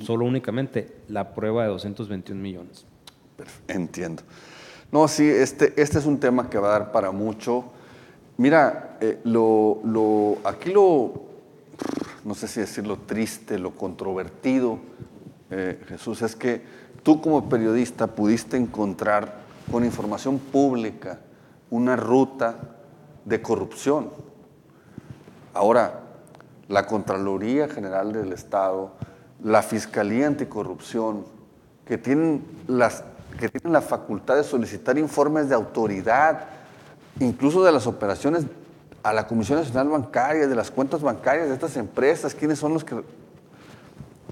Solo únicamente la prueba de 221 millones. Entiendo. No, sí, este, este es un tema que va a dar para mucho. Mira, eh, lo, lo- aquí lo, no sé si decirlo triste, lo controvertido, eh, Jesús, es que tú como periodista pudiste encontrar con información pública una ruta de corrupción. Ahora, la Contraloría General del Estado, la Fiscalía Anticorrupción, que tienen, las, que tienen la facultad de solicitar informes de autoridad, incluso de las operaciones a la Comisión Nacional Bancaria, de las cuentas bancarias de estas empresas, quiénes son los que...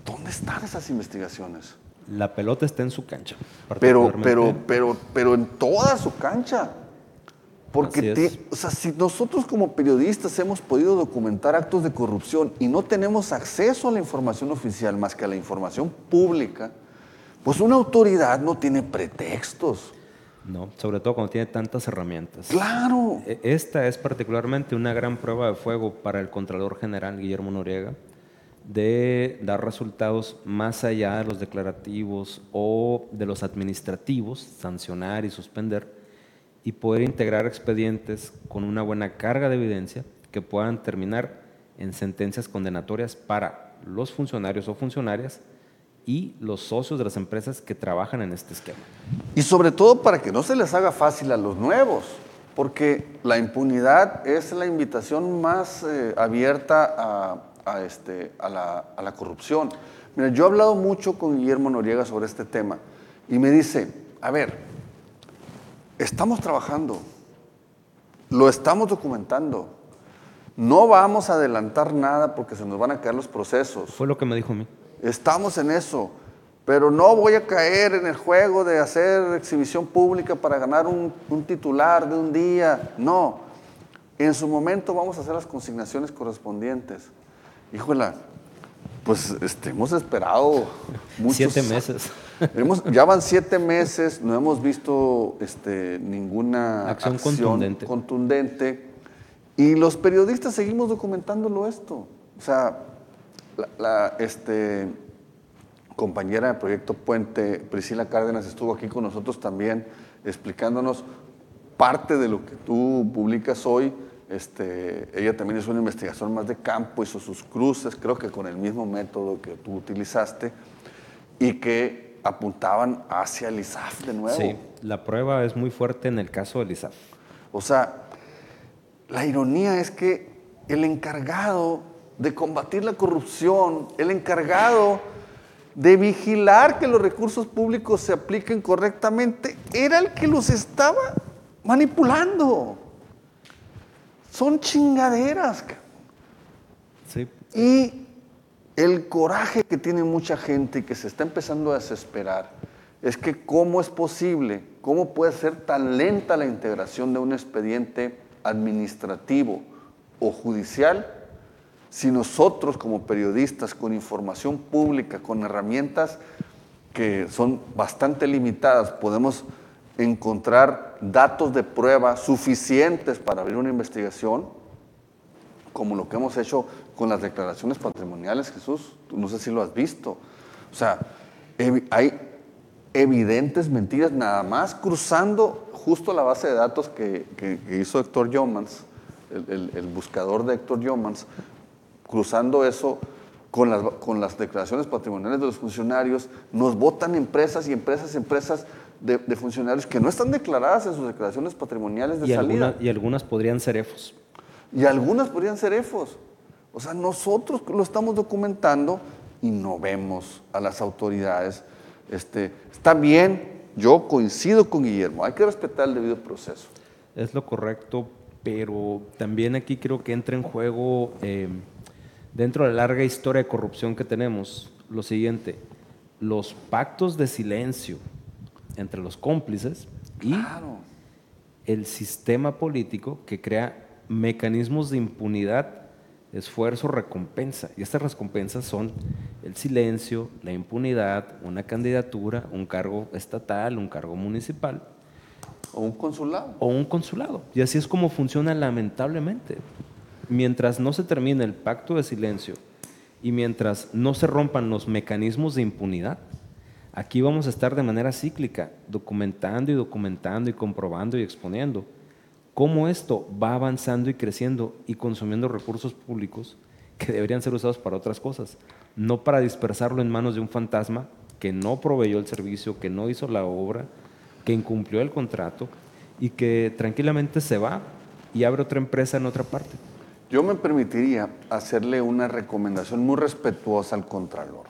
¿Dónde están esas investigaciones? La pelota está en su cancha. Pero, pero, pero, pero en toda su cancha. Porque, o sea, si nosotros como periodistas hemos podido documentar actos de corrupción y no tenemos acceso a la información oficial más que a la información pública, pues una autoridad no tiene pretextos. No, sobre todo cuando tiene tantas herramientas. Claro. E- Esta es particularmente una gran prueba de fuego para el Contralor General Guillermo Noriega de dar resultados más allá de los declarativos o de los administrativos, sancionar y suspender, y poder integrar expedientes con una buena carga de evidencia que puedan terminar en sentencias condenatorias para los funcionarios o funcionarias y los socios de las empresas que trabajan en este esquema. Y sobre todo para que no se les haga fácil a los nuevos, porque la impunidad es la invitación más eh, abierta a, a este, a, la, a la corrupción. Mira, yo he hablado mucho con Guillermo Noriega sobre este tema y me dice, a ver, estamos trabajando, lo estamos documentando, no vamos a adelantar nada porque se nos van a caer los procesos. Fue lo que me dijo a mí. Estamos en eso, pero no voy a caer en el juego de hacer exhibición pública para ganar un, un titular de un día. No, en su momento vamos a hacer las consignaciones correspondientes. Híjola, pues este, hemos esperado muchos Siete meses. Hemos- ya van siete meses, no hemos visto este, ninguna Acción contundente. contundente. Y los periodistas seguimos documentándolo esto. O sea, la, la, este, compañera de Proyecto Puente, Priscila Cárdenas, estuvo aquí con nosotros también explicándonos parte de lo que tú publicas hoy. Este, ella también hizo una investigación más de campo, hizo sus cruces, creo que con el mismo método que tú utilizaste, y que apuntaban hacia el ISAF de nuevo. Sí, la prueba es muy fuerte en el caso del ISAF. O sea, la ironía es que el encargado de combatir la corrupción, el encargado de vigilar que los recursos públicos se apliquen correctamente, era el que los estaba manipulando. Son chingaderas. Sí, y el coraje que tiene mucha gente y que se está empezando a desesperar es que cómo es posible, cómo puede ser tan lenta la integración de un expediente administrativo o judicial si nosotros como periodistas con información pública, con herramientas que son bastante limitadas, podemos encontrar datos de prueba suficientes para abrir una investigación, como lo que hemos hecho con las declaraciones patrimoniales, Jesús. No sé si lo has visto. O sea, hay evidentes mentiras nada más cruzando justo la base de datos que, que- hizo Héctor Yomans, el, el- el buscador de Héctor Yomans, cruzando eso con las, con las declaraciones patrimoniales de los funcionarios, nos votan empresas y empresas, empresas de, de funcionarios que no están declaradas en sus declaraciones patrimoniales de y, salida. alguna- y algunas podrían ser EFOS. Y algunas podrían ser EFOS. O sea, nosotros lo estamos documentando y no vemos a las autoridades. Este, está bien, yo coincido con Guillermo, hay que respetar el debido proceso. Es lo correcto, pero también aquí creo que entra en juego, eh, dentro de la larga historia de corrupción que tenemos, lo siguiente, los pactos de silencio entre los cómplices y Claro. el sistema político que crea mecanismos de impunidad, esfuerzo, recompensa. Y estas recompensas son el silencio, la impunidad, una candidatura, un cargo estatal, un cargo municipal O un consulado. o un consulado. Y así es como funciona lamentablemente. Mientras no se termine el pacto de silencio y mientras no se rompan los mecanismos de impunidad, aquí vamos a estar de manera cíclica, documentando y documentando y comprobando y exponiendo cómo esto va avanzando y creciendo y consumiendo recursos públicos que deberían ser usados para otras cosas, no para dispersarlo en manos de un fantasma que no proveyó el servicio, que no hizo la obra, que incumplió el contrato y que tranquilamente se va y abre otra empresa en otra parte. Yo me permitiría hacerle una recomendación muy respetuosa al Contralor.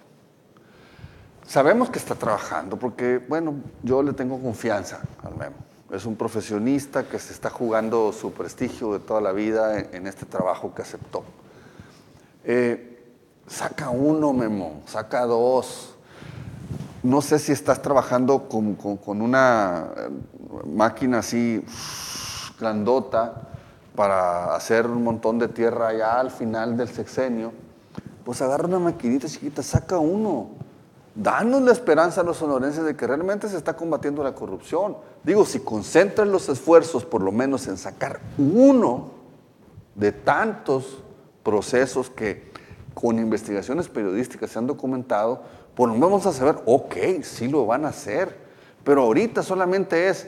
Sabemos que está trabajando porque, bueno, yo le tengo confianza al Memo. Es un profesionista que se está jugando su prestigio de toda la vida en, este trabajo que aceptó. Eh, saca uno, Memo, saca dos. No sé si estás trabajando con, con- con una eh, máquina así grandota para hacer un montón de tierra ya al final del sexenio. Pues agarra una maquinita chiquita, saca uno. Danos la esperanza a los sonorenses de que realmente se está combatiendo la corrupción. Digo, si concentran los esfuerzos por lo menos en sacar uno de tantos procesos que con investigaciones periodísticas se han documentado, lo menos vamos a saber, ok, sí lo van a hacer. Pero ahorita solamente es,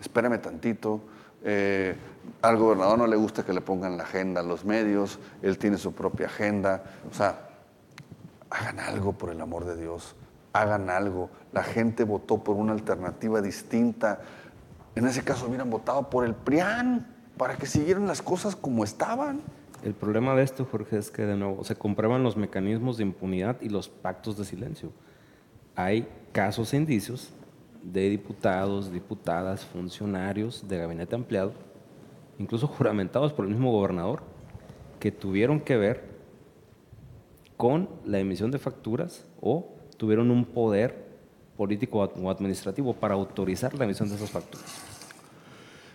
espérame tantito, eh, al gobernador no le gusta que le pongan la agenda a los medios, él tiene su propia agenda. O sea, hagan algo por el amor de Dios, hagan algo. La gente votó por una alternativa distinta. En ese caso hubieran votado por el PRIAN para que siguieran las cosas como estaban. El problema de esto, Jorge, es que de nuevo se comprueban los mecanismos de impunidad y los pactos de silencio. Hay casos e indicios de diputados, diputadas, funcionarios de gabinete ampliado, incluso juramentados por el mismo gobernador, que tuvieron que ver con la emisión de facturas o tuvieron un poder político o administrativo para autorizar la emisión de esas facturas.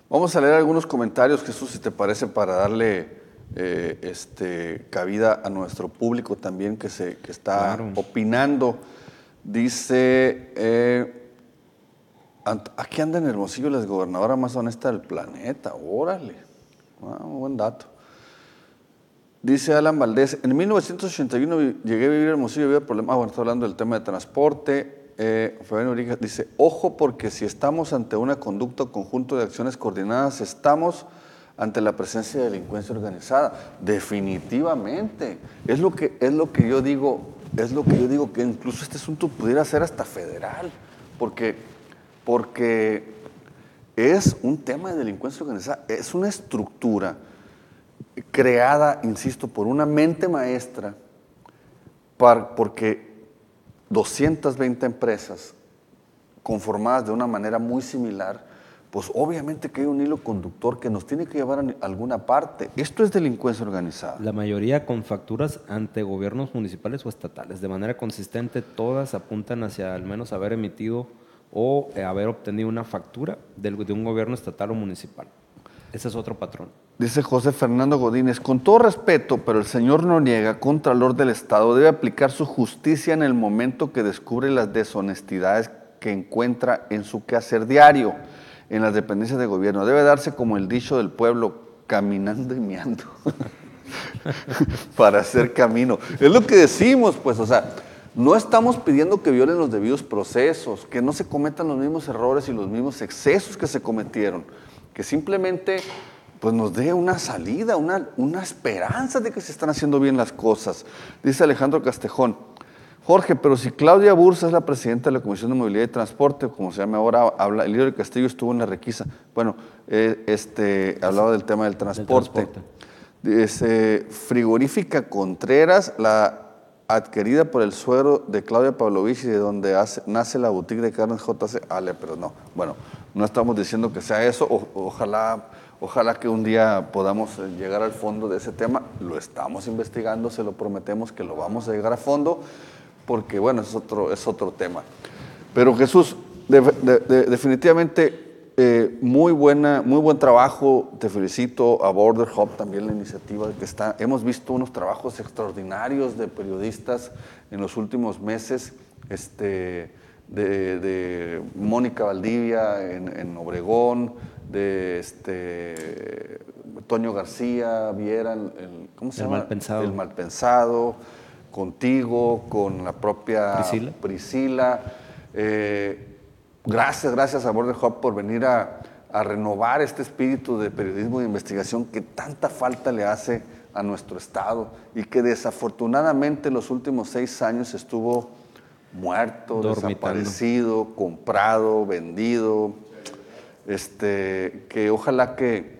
Vamos a leer algunos comentarios, Jesús, si te parece, para darle eh, este, cabida a nuestro público también que, se, que está opinando. Dice, eh, aquí anda en Hermosillo la gobernadora más honesta del planeta, órale, ah, buen dato. Dice Alan Valdés, en 1981 llegué a vivir en Hermosillo, había problemas, ah, bueno, está hablando del tema de transporte. Eh, Fabián dice, ojo porque si estamos ante una conducta conjunto de acciones coordinadas, estamos ante la presencia de delincuencia organizada. Definitivamente. Es lo que, es lo que yo digo, es lo que yo digo que incluso este asunto pudiera ser hasta federal, porque, porque es un tema de delincuencia organizada, es una estructura creada, insisto, por una mente maestra, porque 220 empresas conformadas de una manera muy similar, pues obviamente que hay un hilo conductor que nos tiene que llevar a alguna parte. Esto es delincuencia organizada. La mayoría con facturas ante gobiernos municipales o estatales. De manera consistente, todas apuntan hacia al menos haber emitido o eh, haber obtenido una factura de un gobierno estatal o municipal. Ese es otro patrón. Dice José Fernando Godínez, con todo respeto, pero el señor Noriega, Contralor del Estado, debe aplicar su justicia en el momento que descubre las deshonestidades que encuentra en su quehacer diario en las dependencias de gobierno. Debe darse como el dicho del pueblo, caminando y meando para hacer camino. Es lo que decimos, pues, o sea, no estamos pidiendo que violen los debidos procesos, que no se cometan los mismos errores y los mismos excesos que se cometieron, que simplemente pues nos dé una salida, una, una esperanza de que se están haciendo bien las cosas. Dice Alejandro Castejón, Jorge, pero si Claudia Bursa es la presidenta de la Comisión de Movilidad y Transporte, como se llama ahora, habla, el líder Castillo estuvo en la requisa. Bueno, eh, este, hablaba del tema del transporte. Dice, frigorífica Contreras, la adquirida por el suero de Claudia Pavlovich y de donde nace la boutique de carnes JC. Ale, pero no. Bueno, no estamos diciendo que sea eso. ojalá Ojalá que un día podamos eh, llegar al fondo de ese tema. Lo estamos investigando, se lo prometemos que lo vamos a llegar a fondo, porque bueno, es otro, es otro tema. Pero Jesús, definitivamente eh, muy, buena, muy buen trabajo. Te felicito a Border Hub también la iniciativa que está. Hemos visto unos trabajos extraordinarios de periodistas en los últimos meses. Este, de, Mónica Valdivia en, en Obregón, de este, Toño García, Viera, el, ¿cómo se llama? El Malpensado, contigo, con la propia Priscila. Eh, gracias, gracias a Border Hub por venir a, a renovar este espíritu de periodismo de investigación que tanta falta le hace a nuestro Estado y que desafortunadamente en los últimos seis años estuvo muerto, desaparecido, comprado, vendido, este, que ojalá que,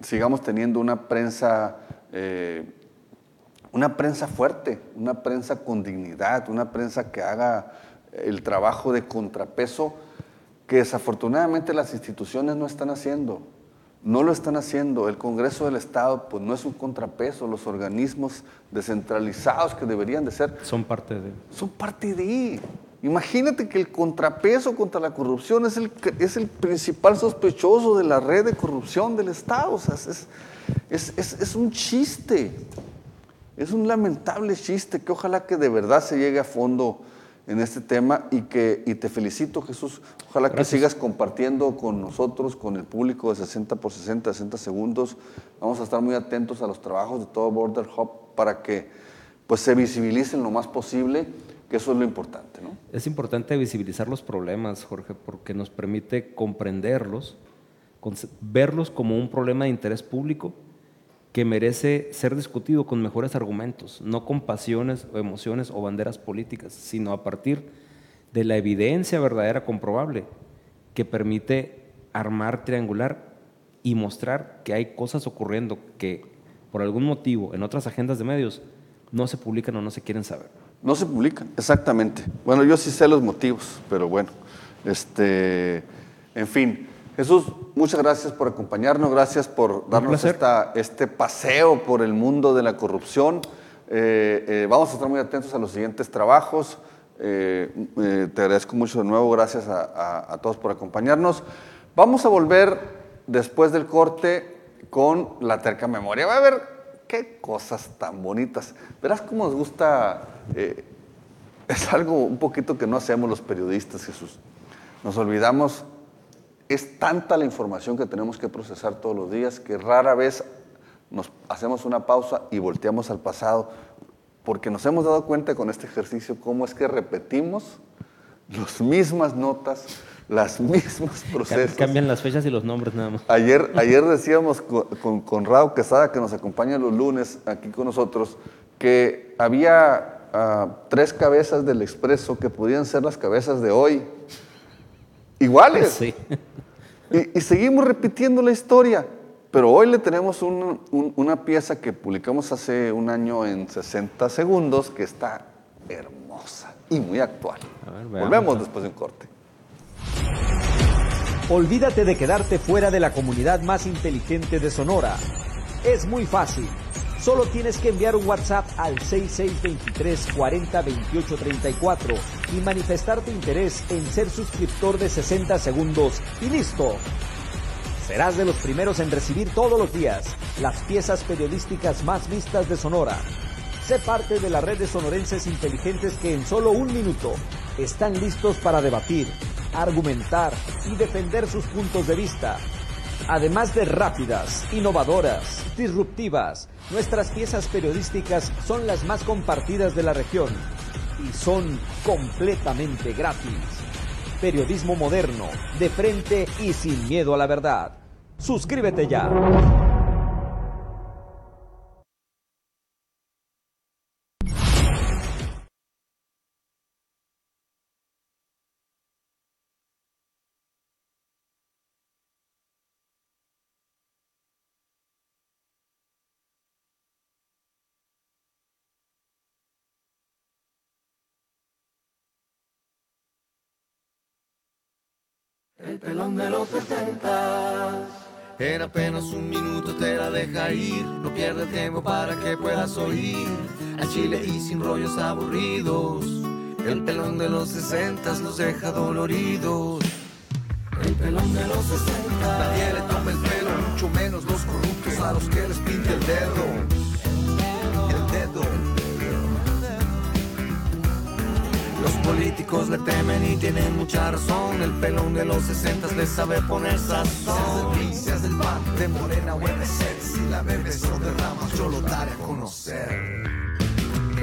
sigamos teniendo una prensa, eh, una prensa fuerte, una prensa con dignidad, una prensa que haga el trabajo de contrapeso que desafortunadamente las instituciones no están haciendo. No lo están haciendo. El Congreso del Estado pues no es un contrapeso. Los organismos descentralizados que deberían de ser... Son parte de... Son parte de... Imagínate que el contrapeso contra la corrupción es el, es el principal sospechoso de la red de corrupción del Estado. O sea, es, es, es, un chiste, es un lamentable chiste que ojalá que de verdad se llegue a fondo en este tema y que y te felicito Jesús, ojalá que sigas compartiendo con nosotros, con el público de 60 por 60, 60 segundos. Vamos a estar muy atentos a los trabajos de todo Border Hub para que pues se visibilicen lo más posible que eso es lo importante. ¿no? Es importante visibilizar los problemas, Jorge, porque nos permite comprenderlos, verlos como un problema de interés público que merece ser discutido con mejores argumentos, no con pasiones o emociones o banderas políticas, sino a partir de la evidencia verdadera comprobable que permite armar, triangular y mostrar que hay cosas ocurriendo que por algún motivo, en otras agendas de medios, no se publican o no se quieren saber. No se publican, exactamente. Bueno, yo sí sé los motivos, pero bueno, este, en fin. Jesús, muchas gracias por acompañarnos, gracias por darnos esta, este paseo por el mundo de la corrupción. Eh, eh, vamos a estar muy atentos a los siguientes trabajos. Eh, eh, te agradezco mucho de nuevo, gracias a, a- a todos por acompañarnos. Vamos a volver después del corte con la terca memoria. Va a ver qué cosas tan bonitas. Verás cómo nos gusta, eh, es algo un poquito que no hacemos los periodistas, Jesús. Nos olvidamos, es tanta la información que tenemos que procesar todos los días que rara vez nos hacemos una pausa y volteamos al pasado, porque nos hemos dado cuenta con este ejercicio cómo es que repetimos las mismas notas, las mismas procesos. Cambian las fechas y los nombres nada más. Ayer, ayer decíamos con, con, con Raúl Quesada, que nos acompaña los lunes aquí con nosotros, que había ah, tres cabezas del expreso que podían ser las cabezas de hoy. Iguales. Sí. Y, y seguimos repitiendo la historia. Pero hoy le tenemos un- un- una pieza que publicamos hace un año en 60 segundos que está hermosa y muy actual. A ver, veamos. Volvemos después de un corte. Olvídate de quedarte fuera de la comunidad más inteligente de Sonora. Es muy fácil. Solo tienes que enviar un WhatsApp al 6623 40 28 34 y manifestar tu interés en ser suscriptor de 60 segundos y listo. Serás de los primeros en recibir todos los días las piezas periodísticas más vistas de Sonora. Sé parte de la red de sonorenses inteligentes que en solo un minuto están listos para debatir, argumentar y defender sus puntos de vista. Además de rápidas, innovadoras, disruptivas, nuestras piezas periodísticas son las más compartidas de la región y son completamente gratis. Periodismo moderno, de frente y sin miedo a la verdad. Suscríbete ya. Pelón de los 70 En apenas un minuto te la deja ir. No pierde tiempo para que puedas oír. A Chile y sin rollos aburridos. El pelón de los 60 los deja doloridos. El pelón de los 60 Nadie le toma el pelo, mucho menos los corruptos A los que les pinta el dedo políticos le temen y tienen mucha razón. El pelón de los 60 le sabe poner sazón. Seas del pan, de morena o ser. Si la bebes o derramas, yo lo daré a conocer.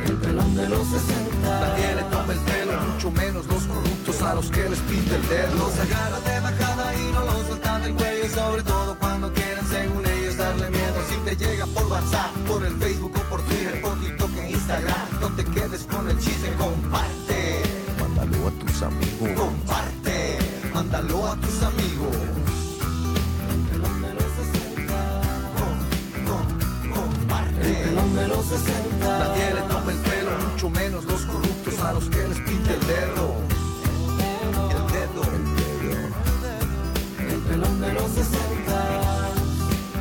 El pelón de los 60. Nadie le toma el pelo, mucho menos los corruptos a los que les pinta el dedo. Los agarra de bajada y no los sueltan del cuello. Y sobre todo cuando quieren, según ellos, darle miedo. Si te llega por WhatsApp, por el Facebook o por Twitter, por TikTok e Instagram, no te quedes con el chisme, comparte. Tus amigos. Comparte, mándalo a tus amigos. El pelón de los 60. Com- com- comparte. El pelón de los 60. Nadie le toma el pelo, mucho menos los corruptos a los que les pinta el dedo. El dedo. El pelón de los 60.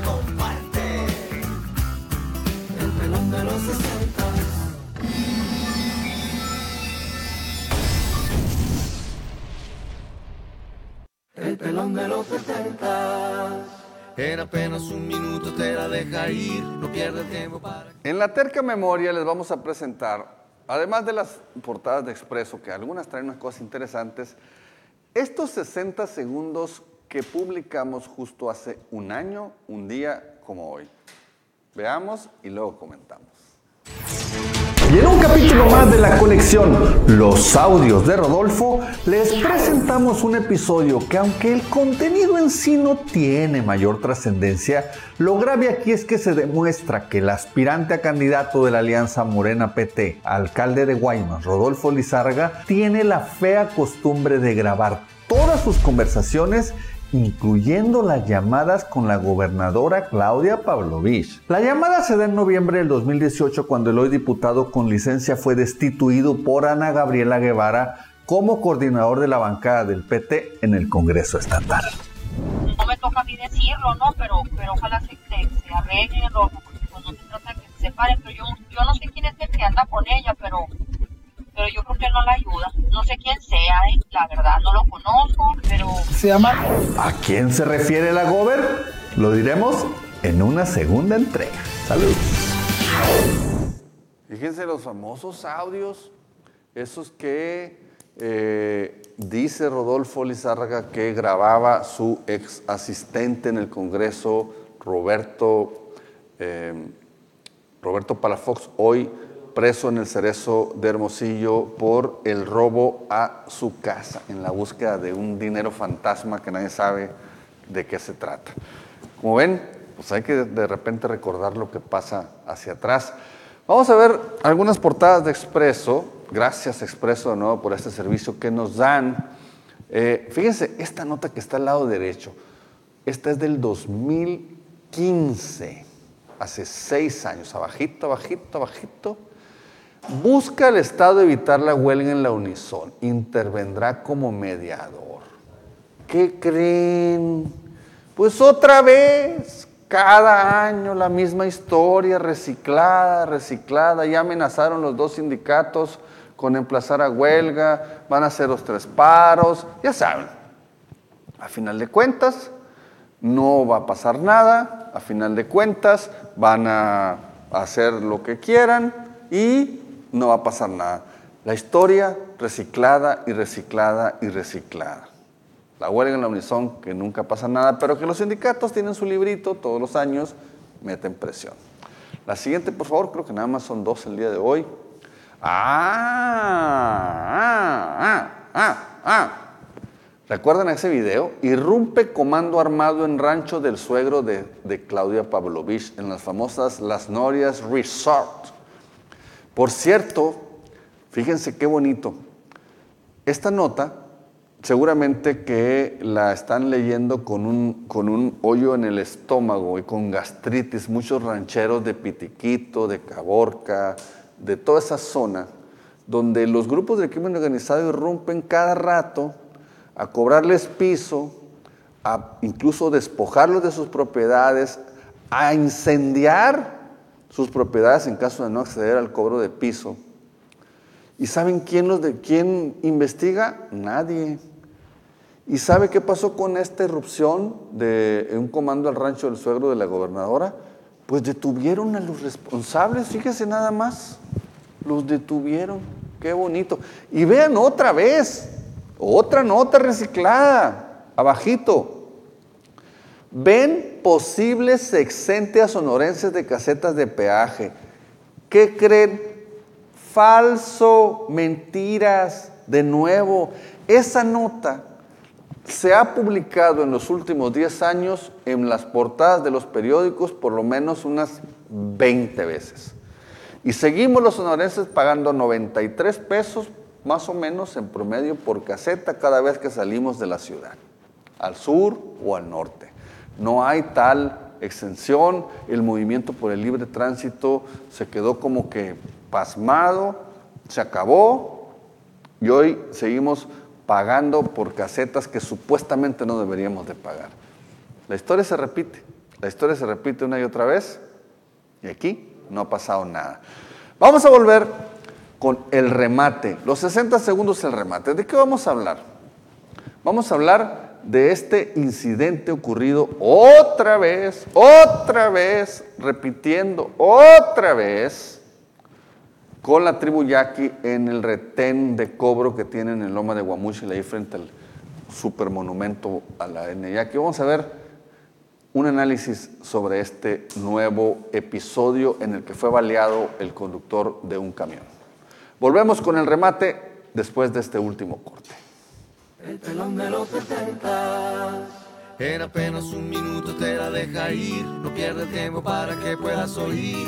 Comparte. El pelón de los 60. El pelón de los 70. En apenas un minuto te la deja ir, no pierde tiempo para... En la terca memoria les vamos a presentar, además de las portadas de Expreso, que algunas traen unas cosas interesantes, estos 60 segundos que publicamos justo hace un año, un día como hoy. Veamos y luego comentamos. En un capítulo más de la colección Los audios de Rodolfo, les presentamos un episodio que aunque el contenido en sí no tiene mayor trascendencia, lo grave aquí es que se demuestra que el aspirante a candidato de la Alianza Morena PT, alcalde de Guaymas, Rodolfo Lizárraga, tiene la fea costumbre de grabar todas sus conversaciones incluyendo las llamadas con la gobernadora Claudia Pavlovich. La llamada se da en noviembre del 2018 cuando el hoy diputado con licencia fue destituido por Ana Gabriela Guevara como coordinador de la bancada del PT en el Congreso Estatal. No me toca a mí decirlo, ¿no? Pero, ojalá se, se, se arreglen, porque pues no se trata de que se pero yo no sé quién es el que anda con ella, pero pero yo creo que no la ayuda. No sé quién sea, ¿eh? la verdad, no lo conozco, pero... Se llama... ¿A quién se refiere la Gober? Lo diremos en una segunda entrega. Salud. Fíjense los famosos audios, esos que eh, dice Rodolfo Lizárraga que grababa su ex asistente en el Congreso, Roberto, eh, Roberto Palafox, hoy preso en el cerezo de Hermosillo por el robo a su casa, en la búsqueda de un dinero fantasma que nadie sabe de qué se trata. Como ven, pues hay que de repente recordar lo que pasa hacia atrás. Vamos a ver algunas portadas de Expreso. Gracias Expreso de nuevo por este servicio que nos dan. Eh, fíjense, esta nota que está al lado derecho, esta es del 2015, hace seis años, abajito, abajito, abajito. Busca el Estado evitar la huelga en la Unison. Intervendrá como mediador. ¿Qué creen? Pues otra vez, cada año la misma historia, reciclada, reciclada. Ya amenazaron los dos sindicatos con emplazar a huelga, van a hacer los tres paros, ya saben. A final de cuentas, no va a pasar nada, a final de cuentas, van a hacer lo que quieran y no va a pasar nada. La historia reciclada y reciclada y reciclada. La huelga en la Unison, que nunca pasa nada, pero que los sindicatos tienen su librito todos los años, meten presión. La siguiente, por favor, creo que nada más son dos el día de hoy. Ah, ah, ah, ah, ah. ¿Recuerdan ese video? Irrumpe comando armado en rancho del suegro de, de Claudia Pavlovich en las famosas Las Norias Resort. Por cierto, fíjense qué bonito. Esta nota seguramente que la están leyendo con un, con un hoyo en el estómago y con gastritis, muchos rancheros de Pitiquito, de Caborca, de toda esa zona, donde los grupos de crimen organizado irrumpen cada rato a cobrarles piso, a incluso despojarlos de sus propiedades, a incendiar sus propiedades en caso de no acceder al cobro de piso. ¿Y saben quién, los de, quién investiga? Nadie. ¿Y sabe qué pasó con esta irrupción de un comando al rancho del suegro de la gobernadora? Pues detuvieron a los responsables, fíjese nada más, los detuvieron, qué bonito. Y vean otra vez, otra nota reciclada, abajito. Ven posibles exentas sonorenses de casetas de peaje. ¿Qué creen? Falso, mentiras, de nuevo. Esa nota se ha publicado en los últimos 10 años en las portadas de los periódicos por lo menos unas 20 veces. Y seguimos los sonorenses pagando 93 pesos más o menos en promedio por caseta cada vez que salimos de la ciudad, al sur o al norte. No hay tal extensión, el movimiento por el libre tránsito se quedó como que pasmado, se acabó y hoy seguimos pagando por casetas que supuestamente no deberíamos de pagar. La historia se repite, la historia se repite una y otra vez y aquí no ha pasado nada. Vamos a volver con el remate, los 60 segundos el remate. ¿De qué vamos a hablar? Vamos a hablar de este incidente ocurrido otra vez, otra vez, repitiendo otra vez con la tribu yaqui en el retén de cobro que tienen en Loma de Guamuchil, ahí frente al supermonumento a la N Yaqui. Vamos a ver un análisis sobre este nuevo episodio en el que fue baleado el conductor de un camión. Volvemos con el remate después de este último corte. El pelón de los 70. En apenas un minuto te la deja ir. No pierde tiempo para que puedas oír.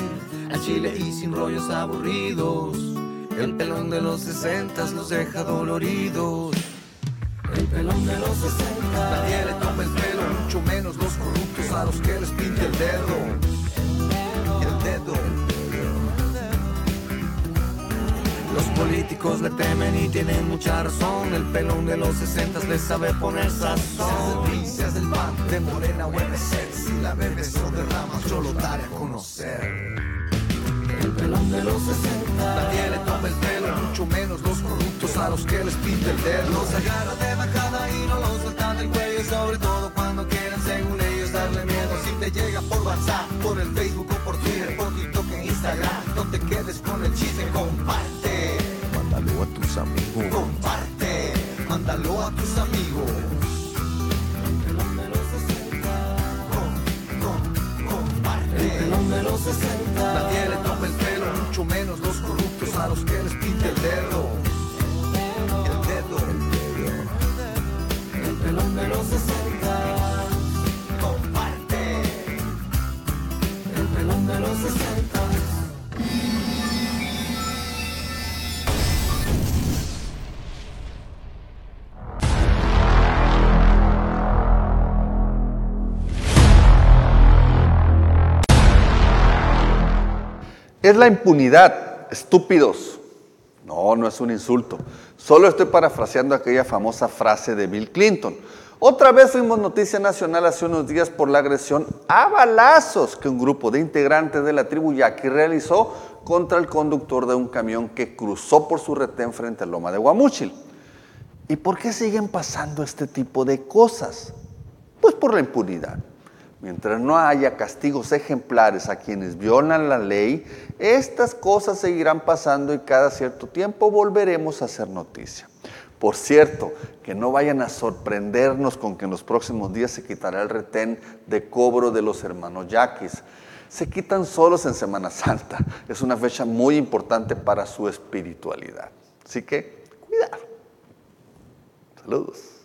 A Chile y sin rollos aburridos. El pelón de los 60 los deja doloridos. El pelón de los 60. Nadie le toma el pelo, mucho menos los corruptos a los que les pinte el dedo. Los políticos le temen y tienen mucha razón. El pelón de los 60 les sabe poner sazón. Seas del PAN, de Morena o MSR. Si la bebes o derramas, yo lo daré a conocer. El pelón de los 60. Nadie le toma el pelo, mucho menos los corruptos a los que les pinta el dedo. Los agarra de bajada y no los sueltan del cuello. Sobre todo cuando quieren, según ellos, darle miedo. Si te llega por WhatsApp, por el Facebook o por Twitter, por TikTok e Instagram, no te quedes con el chisme, comparte. A tus amigos. El pelón de los 60. Com, com, comparte. El pelón de los 60. Nadie le toma el pelo, mucho menos los corruptos a los que les pinta el dedo. El dedo. El pelón de los 60. Comparte. El pelón de los 60. Es la impunidad, estúpidos. No, no es un insulto. Solo estoy parafraseando aquella famosa frase de Bill Clinton. Otra vez fuimos noticia nacional hace unos días por la agresión a balazos que un grupo de integrantes de la tribu Yaqui realizó contra el conductor de un camión que cruzó por su retén frente a Loma de Guamúchil. ¿Y por qué siguen pasando este tipo de cosas? Pues por la impunidad. Mientras no haya castigos ejemplares a quienes violan la ley, estas cosas seguirán pasando y cada cierto tiempo volveremos a hacer noticia. Por cierto, que no vayan a sorprendernos con que en los próximos días se quitará el retén de cobro de los hermanos yaquis. Se quitan solos en Semana Santa. Es una fecha muy importante para su espiritualidad. Así que, cuidado. Saludos.